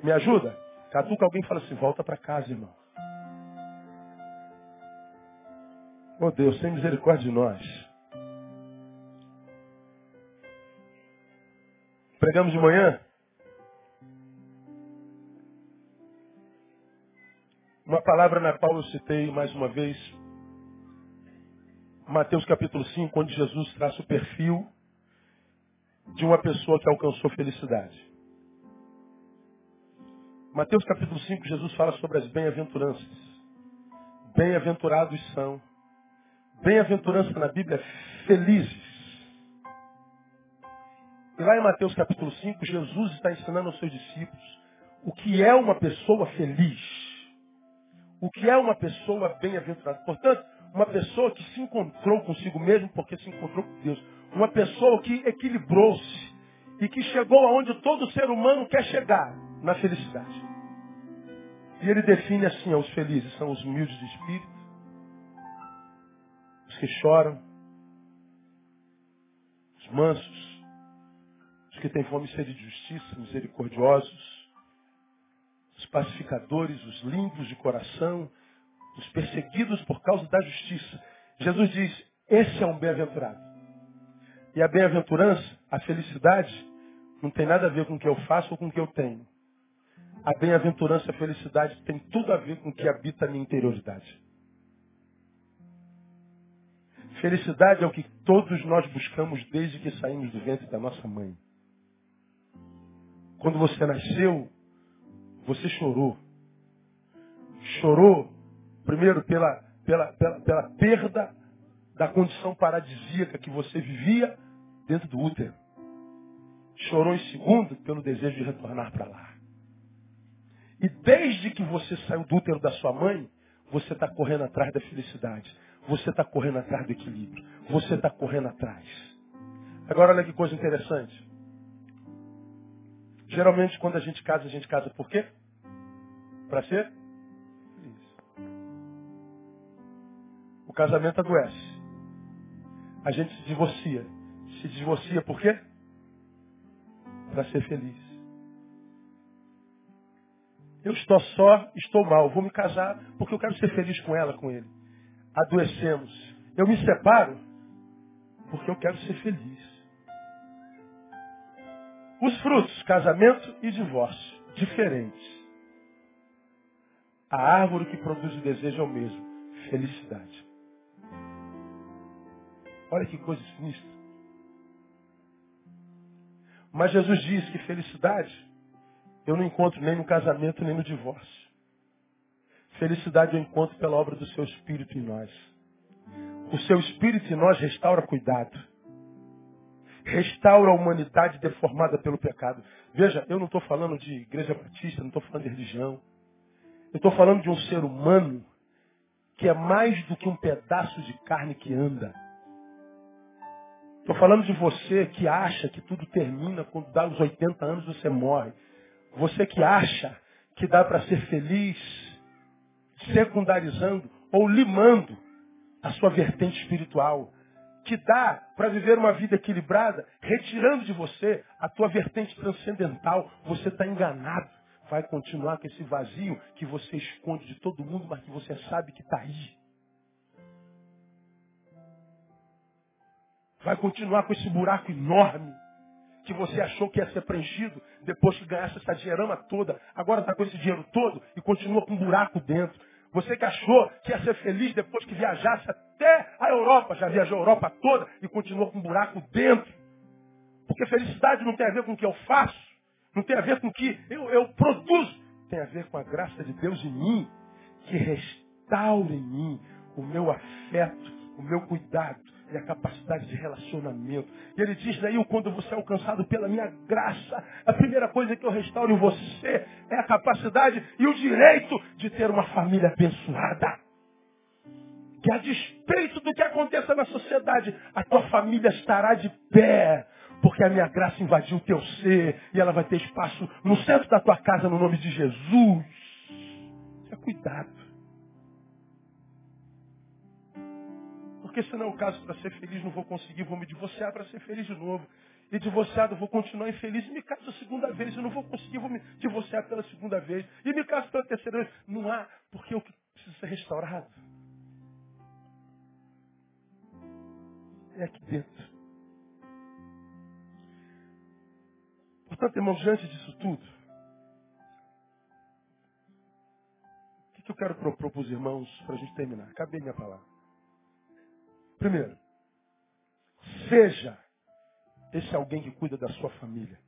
Me ajuda? Catuca alguém fala assim, volta para casa, irmão. Oh Deus, tem misericórdia de nós. Pregamos de manhã. Uma palavra na qual eu citei mais uma vez. Mateus capítulo 5, onde Jesus traça o perfil de uma pessoa que alcançou felicidade. Mateus capítulo 5, Jesus fala sobre as bem-aventuranças. Bem-aventurados são Bem-aventurança na Bíblia felizes. E lá em Mateus capítulo 5, Jesus está ensinando aos seus discípulos o que é uma pessoa feliz. O que é uma pessoa bem-aventurada. Portanto, uma pessoa que se encontrou consigo mesmo porque se encontrou com Deus. Uma pessoa que equilibrou-se e que chegou aonde todo ser humano quer chegar, na felicidade. E ele define assim, os felizes são os humildes de espírito, os que choram, os mansos, os que têm fome e sede de justiça, misericordiosos, os pacificadores, os limpos de coração, os perseguidos por causa da justiça. Jesus diz, esse é um bem-aventurado. E a bem-aventurança, a felicidade, não tem nada a ver com o que eu faço ou com o que eu tenho. A bem-aventurança, a felicidade tem tudo a ver com o que habita a minha interioridade. Felicidade é o que todos nós buscamos desde que saímos do ventre da nossa mãe. Quando você nasceu, você chorou. Chorou, primeiro, pela, pela, pela, pela perda da condição paradisíaca que você vivia dentro do útero. chorou em segundo pelo desejo de retornar para lá. E desde que você saiu do útero da sua mãe, você está correndo atrás da felicidade. Você está correndo atrás do equilíbrio. Você está correndo atrás. Agora olha que coisa interessante. Geralmente quando a gente casa, a gente casa por quê? Para ser feliz. O casamento adoece. A gente se divorcia. Se divorcia por quê? Para ser feliz. Eu estou só, estou mal, vou me casar porque eu quero ser feliz com ela, com ele. Adoecemos. Eu me separo porque eu quero ser feliz. Os frutos, casamento e divórcio, diferentes. A árvore que produz o desejo é o mesmo, felicidade. Olha que coisa sinistra. Mas Jesus diz que felicidade eu não encontro nem no casamento, nem no divórcio. Felicidade eu encontro pela obra do seu Espírito em nós. O seu Espírito em nós restaura cuidado. Restaura a humanidade deformada pelo pecado. Veja, eu não estou falando de igreja batista, não estou falando de religião. Eu estou falando de um ser humano que é mais do que um pedaço de carne que anda. Estou falando de você que acha que tudo termina quando dá os 80 anos você morre. Você que acha que dá para ser feliz secundarizando ou limando a sua vertente espiritual. Que dá para viver uma vida equilibrada, retirando de você a tua vertente transcendental. Você está enganado. Vai continuar com esse vazio que você esconde de todo mundo, mas que você sabe que está aí. Vai continuar com esse buraco enorme que você achou que ia ser preenchido depois que ganhasse essa dinheirama toda. Agora está com esse dinheiro todo e continua com um buraco dentro. Você que achou que ia ser feliz depois que viajasse até a Europa, já viajou a Europa toda e continua com um buraco dentro. Porque felicidade não tem a ver com o que eu faço, não tem a ver com o que eu, eu produzo, tem a ver com a graça de Deus em mim, que restaura em mim o meu afeto, o meu cuidado, e a capacidade de relacionamento. E ele diz daí, quando você é alcançado pela minha graça, a primeira coisa que eu restauro em você é a capacidade e o direito de ter uma família abençoada. Que a despeito do que aconteça na sociedade, a tua família estará de pé. Porque a minha graça invadiu o teu ser e ela vai ter espaço no centro da tua casa no nome de Jesus. É cuidado. Porque se não é caso para ser feliz, não vou conseguir, vou me divorciar para ser feliz de novo. E divorciado, vou continuar infeliz. E me caso a segunda vez, eu não vou conseguir, vou me divorciar pela segunda vez. E me caso pela terceira vez. Não há, porque o que precisa ser restaurado é aqui dentro. Portanto, irmãos, diante disso tudo, o que eu quero propor para os irmãos para a gente terminar? Acabei minha palavra. Primeiro, seja esse alguém que cuida da sua família.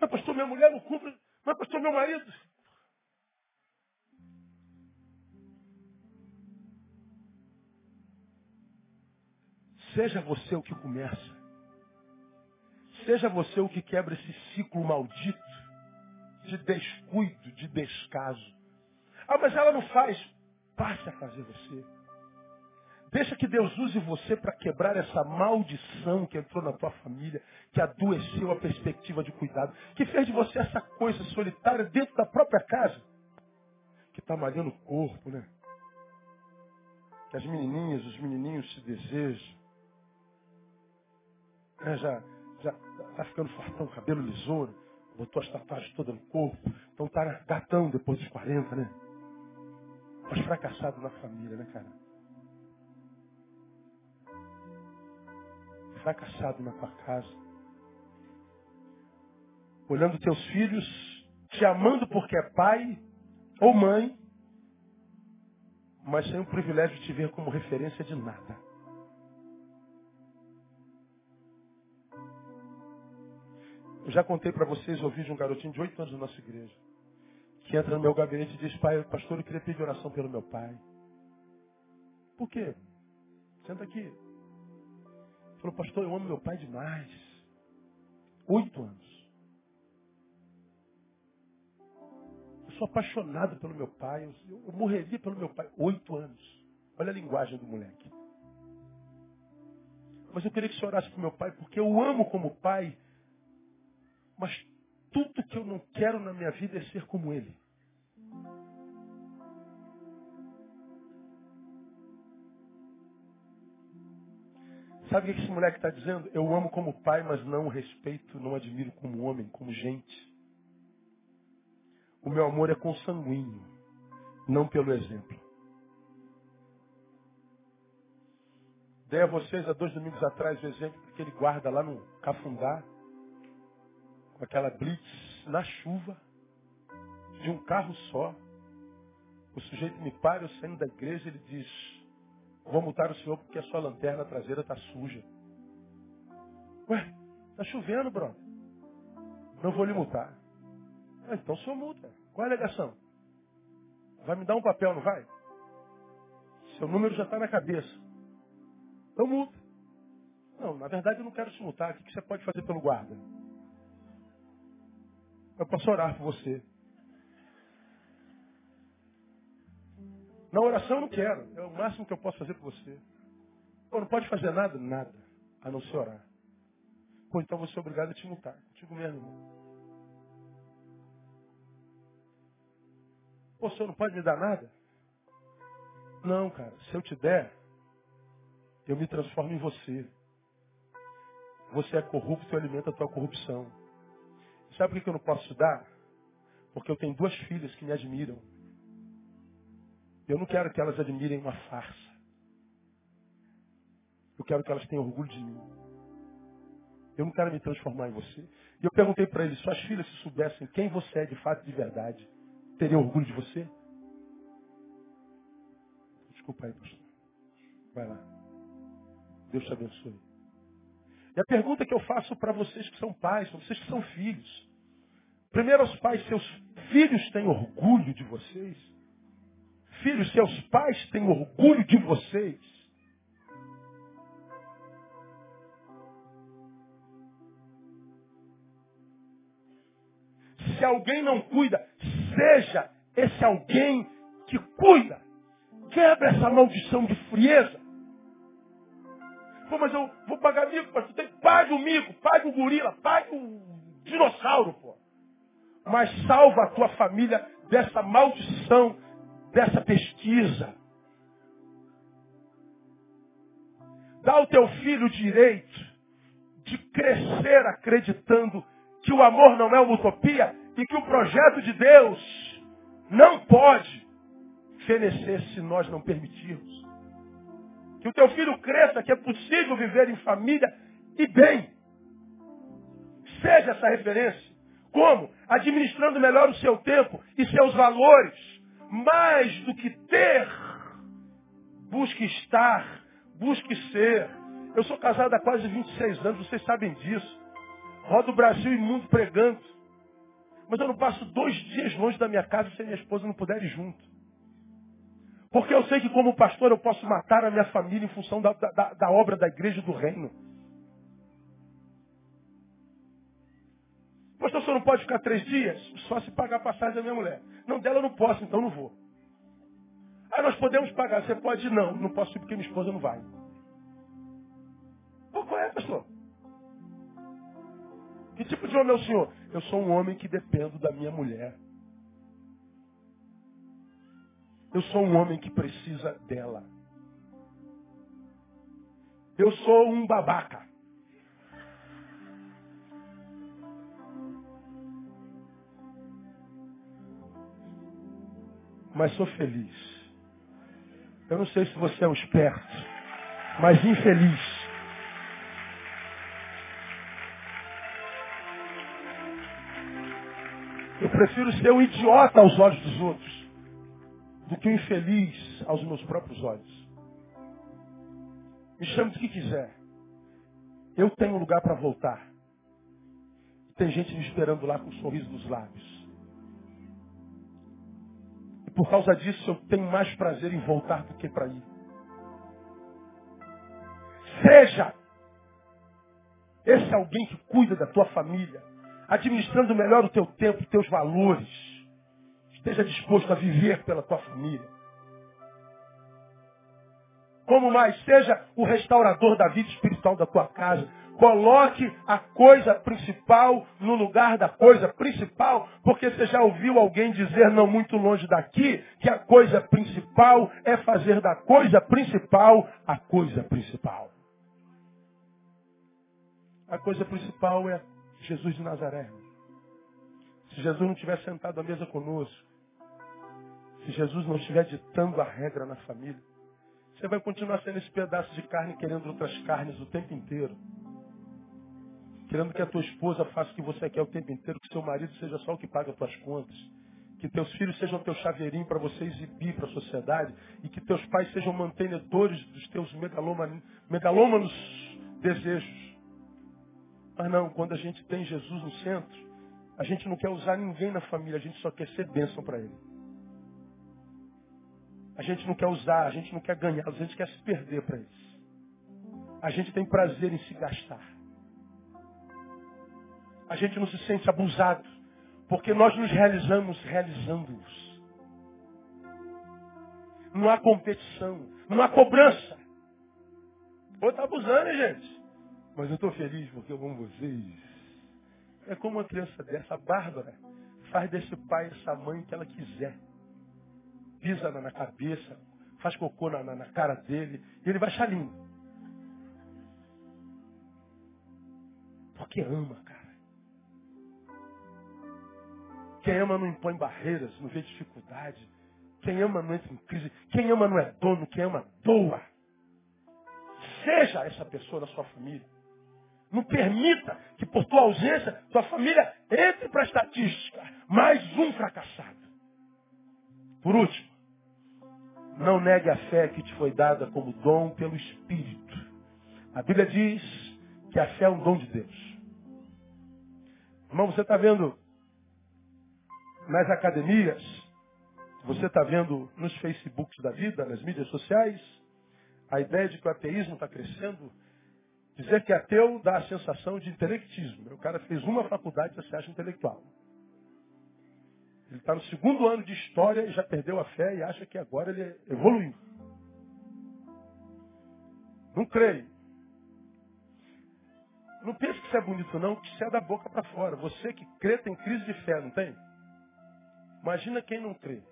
Mas pastor, minha mulher não cumpre. Mas pastor, meu marido. Seja você o que começa. Seja você o que quebra esse ciclo maldito de descuido, de descaso. Ah, mas ela não faz passe a fazer você. Deixa que Deus use você para quebrar essa maldição que entrou na tua família, que adoeceu a perspectiva de cuidado, que fez de você essa coisa solitária dentro da própria casa, que está malhando o corpo, né? Que as menininhas, os menininhos se desejam. É, já já está ficando fartão, cabelo lisouro, botou as tatuagens todas no corpo, então está gatão depois dos 40, né? Mas fracassado na família, né, cara? Fracassado na tua casa. Olhando teus filhos, te amando porque é pai ou mãe, mas sem o privilégio de te ver como referência de nada. Eu já contei para vocês, ouvi de um garotinho de oito anos da nossa igreja que entra no meu gabinete e diz, pai, pastor, eu queria pedir oração pelo meu pai. Por quê? Senta aqui. Falou, pastor, eu amo meu pai demais. Oito anos. Eu sou apaixonado pelo meu pai. Eu, eu morreria pelo meu pai. Oito anos. Olha a linguagem do moleque. Mas eu queria que você orasse para meu pai, porque eu amo como pai, mas tudo que eu não quero na minha vida é ser como ele. Sabe o que esse moleque está dizendo? Eu amo como pai, mas não respeito, não admiro como homem, como gente. O meu amor é consanguíneo, não pelo exemplo. Dei a vocês há dois domingos atrás o exemplo que ele guarda lá no Cafundá, com aquela blitz na chuva, de um carro só. O sujeito me para, eu saindo da igreja, ele diz, vou multar o senhor porque a sua lanterna traseira está suja. Ué, está chovendo, brother. Não vou lhe multar. Ah, então senhor multa. Qual é a alegação? Vai me dar um papel, não vai? Seu número já está na cabeça. Então multa. Não, na verdade eu não quero te multar. O que você pode fazer pelo guarda? Eu posso orar por você. Na oração eu não quero. É o máximo que eu posso fazer por você. Pô, não pode fazer nada? Nada. A não ser orar. Pô, então você é obrigado a te multar. Contigo mesmo. Pô, o senhor não pode me dar nada? Não, cara. Se eu te der, eu me transformo em você. Você é corrupto e alimenta a tua corrupção. Sabe por que eu não posso dar? Porque eu tenho duas filhas que me admiram. Eu não quero que elas admirem uma farsa. Eu quero que elas tenham orgulho de mim. Eu não quero me transformar em você. E eu perguntei para eles, suas filhas se soubessem quem você é de fato de verdade, teriam orgulho de você? Desculpa aí, pastor. Vai lá. Deus te abençoe. E a pergunta que eu faço para vocês que são pais, para vocês que são filhos. Primeiro aos pais, seus filhos têm orgulho de vocês? Filhos, seus pais têm orgulho de vocês? Se alguém não cuida, seja esse alguém que cuida. Quebra essa maldição de frieza. Pô, mas eu vou pagar mico, mas tu tem pague o mico, pague o gorila, pague o dinossauro, pô. Mas salva a tua família dessa maldição, dessa pesquisa. Dá ao teu filho o direito de crescer acreditando que o amor não é uma utopia e que o projeto de Deus não pode fenecer se nós não permitirmos. Que o teu filho cresça, que é possível viver em família e bem. Seja essa referência. Como? Administrando melhor o seu tempo e seus valores. Mais do que ter, busque estar, busque ser. Eu sou casado há quase 26 anos, vocês sabem disso. Rodo o Brasil e mundo pregando. Mas eu não passo dois dias longe da minha casa se minha esposa não puder ir junto. Porque eu sei que como pastor eu posso matar a minha família em função da, da, da obra da igreja do reino. Pastor, você não pode ficar três dias? Só se pagar a passagem da minha mulher. Não, dela eu não posso, então não vou. Aí nós podemos pagar. Você pode? Não, não posso ir porque minha esposa não vai. Pô, qual é, pastor? Que tipo de homem é o senhor? Eu sou um homem que dependo da minha mulher. Eu sou um homem que precisa dela. Eu sou um babaca. Mas sou feliz. Eu não sei se você é um esperto, mas infeliz. Eu prefiro ser um idiota aos olhos dos outros do que o infeliz aos meus próprios olhos. Me chame do que quiser. Eu tenho lugar para voltar. Tem gente me esperando lá com um sorriso nos lábios. Por causa disso eu tenho mais prazer em voltar do que para ir. Seja Conhece alguém que cuida da tua família, administrando melhor o teu tempo, teus valores. Esteja disposto a viver pela tua família. Como mais? Seja o restaurador da vida espiritual da tua casa. Coloque a coisa principal no lugar da coisa principal, porque você já ouviu alguém dizer, não muito longe daqui, que a coisa principal é fazer da coisa principal a coisa principal. A coisa principal é Jesus de Nazaré. Se Jesus não estiver sentado à mesa conosco, se Jesus não estiver ditando a regra na família, você vai continuar sendo esse pedaço de carne querendo outras carnes o tempo inteiro. Querendo que a tua esposa faça o que você quer o tempo inteiro, que seu marido seja só o que paga as tuas contas. Que teus filhos sejam teu chaveirinho para você exibir para a sociedade. E que teus pais sejam mantenedores dos teus megalômanos desejos. Mas não, quando a gente tem Jesus no centro, a gente não quer usar ninguém na família, a gente só quer ser bênção para ele. A gente não quer usar, a gente não quer ganhar, a gente quer se perder para eles. A gente tem prazer em se gastar a gente não se sente abusado, porque nós nos realizamos realizando-os. Não há competição, não há cobrança. Ou está abusando, hein, gente? Mas eu estou feliz porque eu amo vocês. É como uma criança dessa, Bárbara, faz desse pai essa mãe que ela quiser. Pisa na, na cabeça, faz cocô na, na, na cara dele, e ele vai achar lindo. Porque ama, Quem ama não impõe barreiras, não vê dificuldade. Quem ama não entra em crise. Quem ama não é dono, quem ama doa. Seja essa pessoa na sua família. Não permita que por tua ausência, tua família entre para a estatística. Mais um fracassado. Por último, não negue a fé que te foi dada como dom pelo Espírito. A Bíblia diz que a fé é um dom de Deus. Irmão, você está vendo nas academias, você está vendo nos Facebooks da vida, nas mídias sociais, a ideia de que o ateísmo está crescendo. Dizer que ateu dá a sensação de intelectismo. O cara fez uma faculdade e você acha intelectual. Ele está no segundo ano de história e já perdeu a fé e acha que agora ele evoluiu. Não creio. Não pense que isso é bonito, não, que isso é da boca para fora. Você que crê tem crise de fé, não tem? Imagina quem não crê.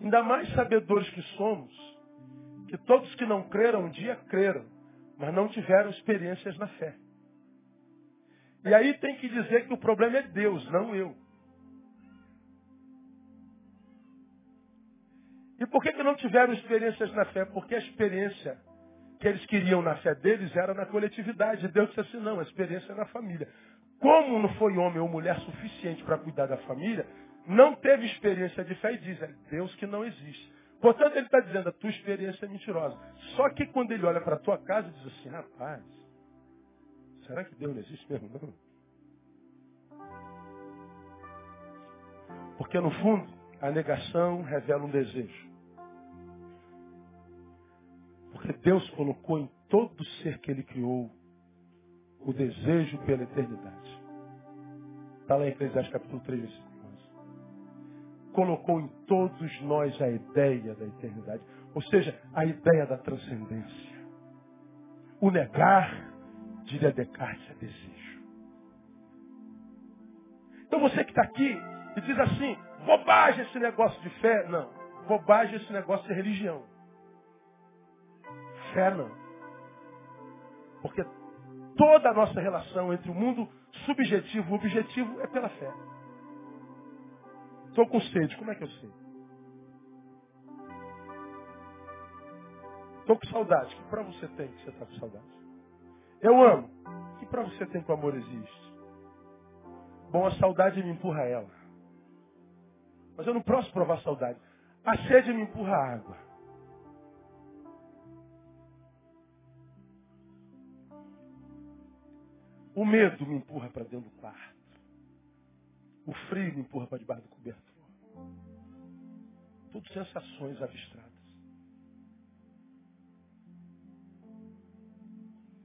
Ainda mais sabedores que somos, que todos que não creram um dia creram, mas não tiveram experiências na fé. E aí tem que dizer que o problema é Deus, não eu. E por que, que não tiveram experiências na fé? Porque a experiência que eles queriam na fé deles era na coletividade. Deus disse assim, não, a experiência é na família. Como não foi homem ou mulher suficiente para cuidar da família, não teve experiência de fé e diz, é Deus que não existe. Portanto, ele está dizendo, a tua experiência é mentirosa. Só que quando ele olha para a tua casa, diz assim, rapaz, será que Deus não existe mesmo não? Porque no fundo, a negação revela um desejo. Porque Deus colocou em todo ser que ele criou o desejo pela eternidade. Está lá em Eclesiastes capítulo 3, versículo 11. Colocou em todos nós a ideia da eternidade. Ou seja, a ideia da transcendência. O negar, diria Descartes, é desejo. Então você que está aqui e diz assim, bobagem esse negócio de fé. Não, bobagem esse negócio de religião. Fé não. Porque toda a nossa relação entre o mundo subjetivo o objetivo é pela fé. Estou com sede, como é que eu sei? Estou com saudade, que prova você tem que você está com saudade? Eu amo, que prova você tem que o amor existe? Bom, a saudade me empurra a ela. Mas eu não posso provar saudade. A sede me empurra a água. O medo me empurra para dentro do quarto. O frio me empurra para debaixo do cobertor. Tudo sensações abstratas.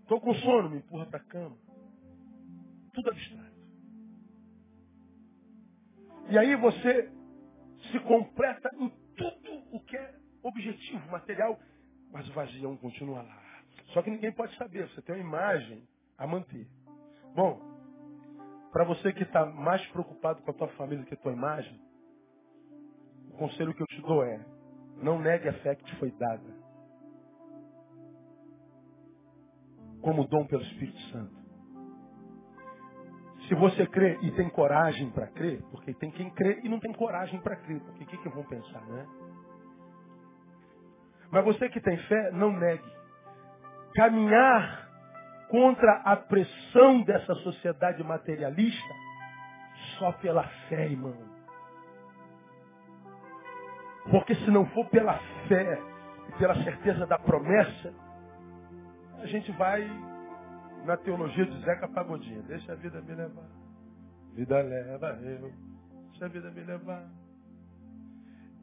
Estou com sono, me empurra para a cama. Tudo abstrato. E aí você se completa em tudo o que é objetivo, material, mas o vazião continua lá. Só que ninguém pode saber, você tem uma imagem a manter. Bom, para você que está mais preocupado com a tua família que a tua imagem, o conselho que eu te dou é, não negue a fé que te foi dada. Como dom pelo Espírito Santo. Se você crê e tem coragem para crer, porque tem quem crê e não tem coragem para crer, porque o que, que vão pensar, né? Mas você que tem fé, não negue. Caminhar contra a pressão dessa sociedade materialista só pela fé, irmão. Porque se não for pela fé e pela certeza da promessa, a gente vai na teologia de Zeca Pagodinha. Deixa a vida me levar. Vida leva eu. Deixa a vida me levar.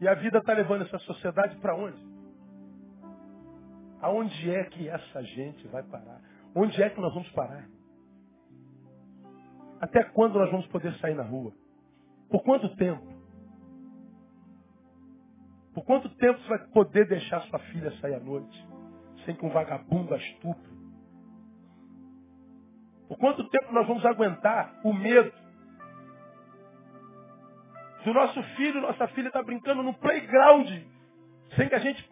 E a vida está levando essa sociedade para onde? Aonde é que essa gente vai parar? Onde é que nós vamos parar? Até quando nós vamos poder sair na rua? Por quanto tempo? Por quanto tempo você vai poder deixar sua filha sair à noite? Sem que um vagabundo a estupre? Por quanto tempo nós vamos aguentar o medo? Se o nosso filho, nossa filha está brincando no playground, sem que a gente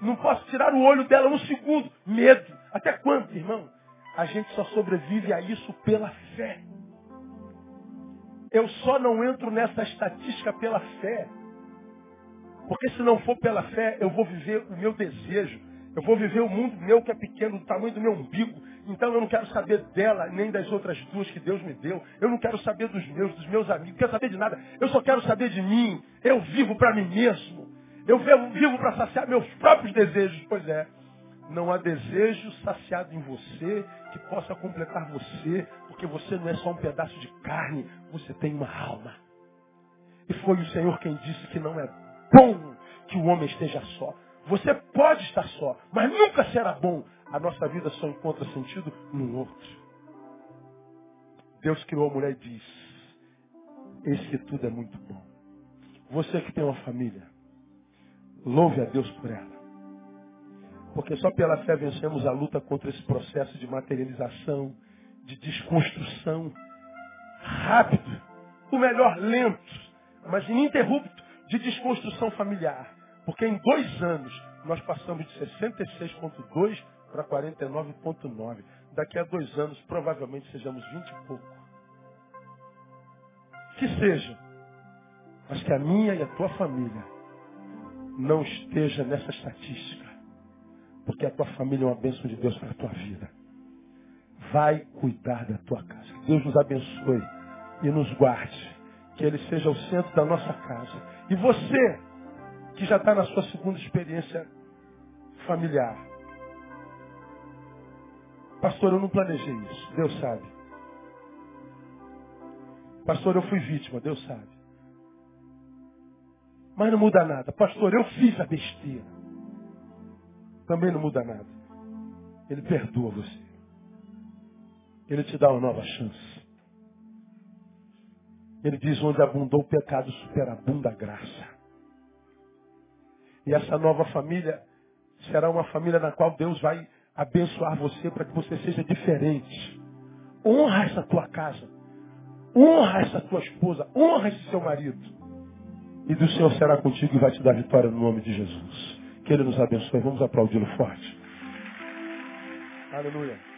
não posso tirar o olho dela no segundo. Medo. Até quando, irmão? A gente só sobrevive a isso pela fé. Eu só não entro nessa estatística pela fé. Porque se não for pela fé, eu vou viver o meu desejo. Eu vou viver o mundo meu que é pequeno, do tamanho do meu umbigo. Então eu não quero saber dela, nem das outras duas que Deus me deu. Eu não quero saber dos meus, dos meus amigos. Não quero saber de nada. Eu só quero saber de mim. Eu vivo para mim mesmo. Eu vivo para saciar meus próprios desejos. Pois é, não há desejo saciado em você que possa completar você, porque você não é só um pedaço de carne, você tem uma alma. E foi o Senhor quem disse que não é bom que o homem esteja só. Você pode estar só, mas nunca será bom. A nossa vida só encontra sentido no outro. Deus criou a mulher e diz: Esse que tudo é muito bom. Você que tem uma família, Louve a Deus por ela. Porque só pela fé vencemos a luta contra esse processo de materialização, de desconstrução rápido, o melhor lento, mas ininterrupto de desconstrução familiar. Porque em dois anos nós passamos de 66,2 para 49,9. Daqui a dois anos provavelmente sejamos 20 e pouco. Que seja, mas que a minha e a tua família não esteja nessa estatística. Porque a tua família é uma bênção de Deus para a tua vida. Vai cuidar da tua casa. Que Deus nos abençoe e nos guarde. Que Ele seja o centro da nossa casa. E você, que já está na sua segunda experiência familiar. Pastor, eu não planejei isso. Deus sabe. Pastor, eu fui vítima. Deus sabe. Mas não muda nada. Pastor, eu fiz a besteira. Também não muda nada. Ele perdoa você. Ele te dá uma nova chance. Ele diz, onde abundou o pecado, superabunda a graça. E essa nova família será uma família na qual Deus vai abençoar você para que você seja diferente. Honra essa tua casa. Honra essa tua esposa. Honra esse seu marido. E do Senhor será contigo e vai te dar vitória no nome de Jesus. Que Ele nos abençoe. Vamos aplaudi-lo forte. Aleluia.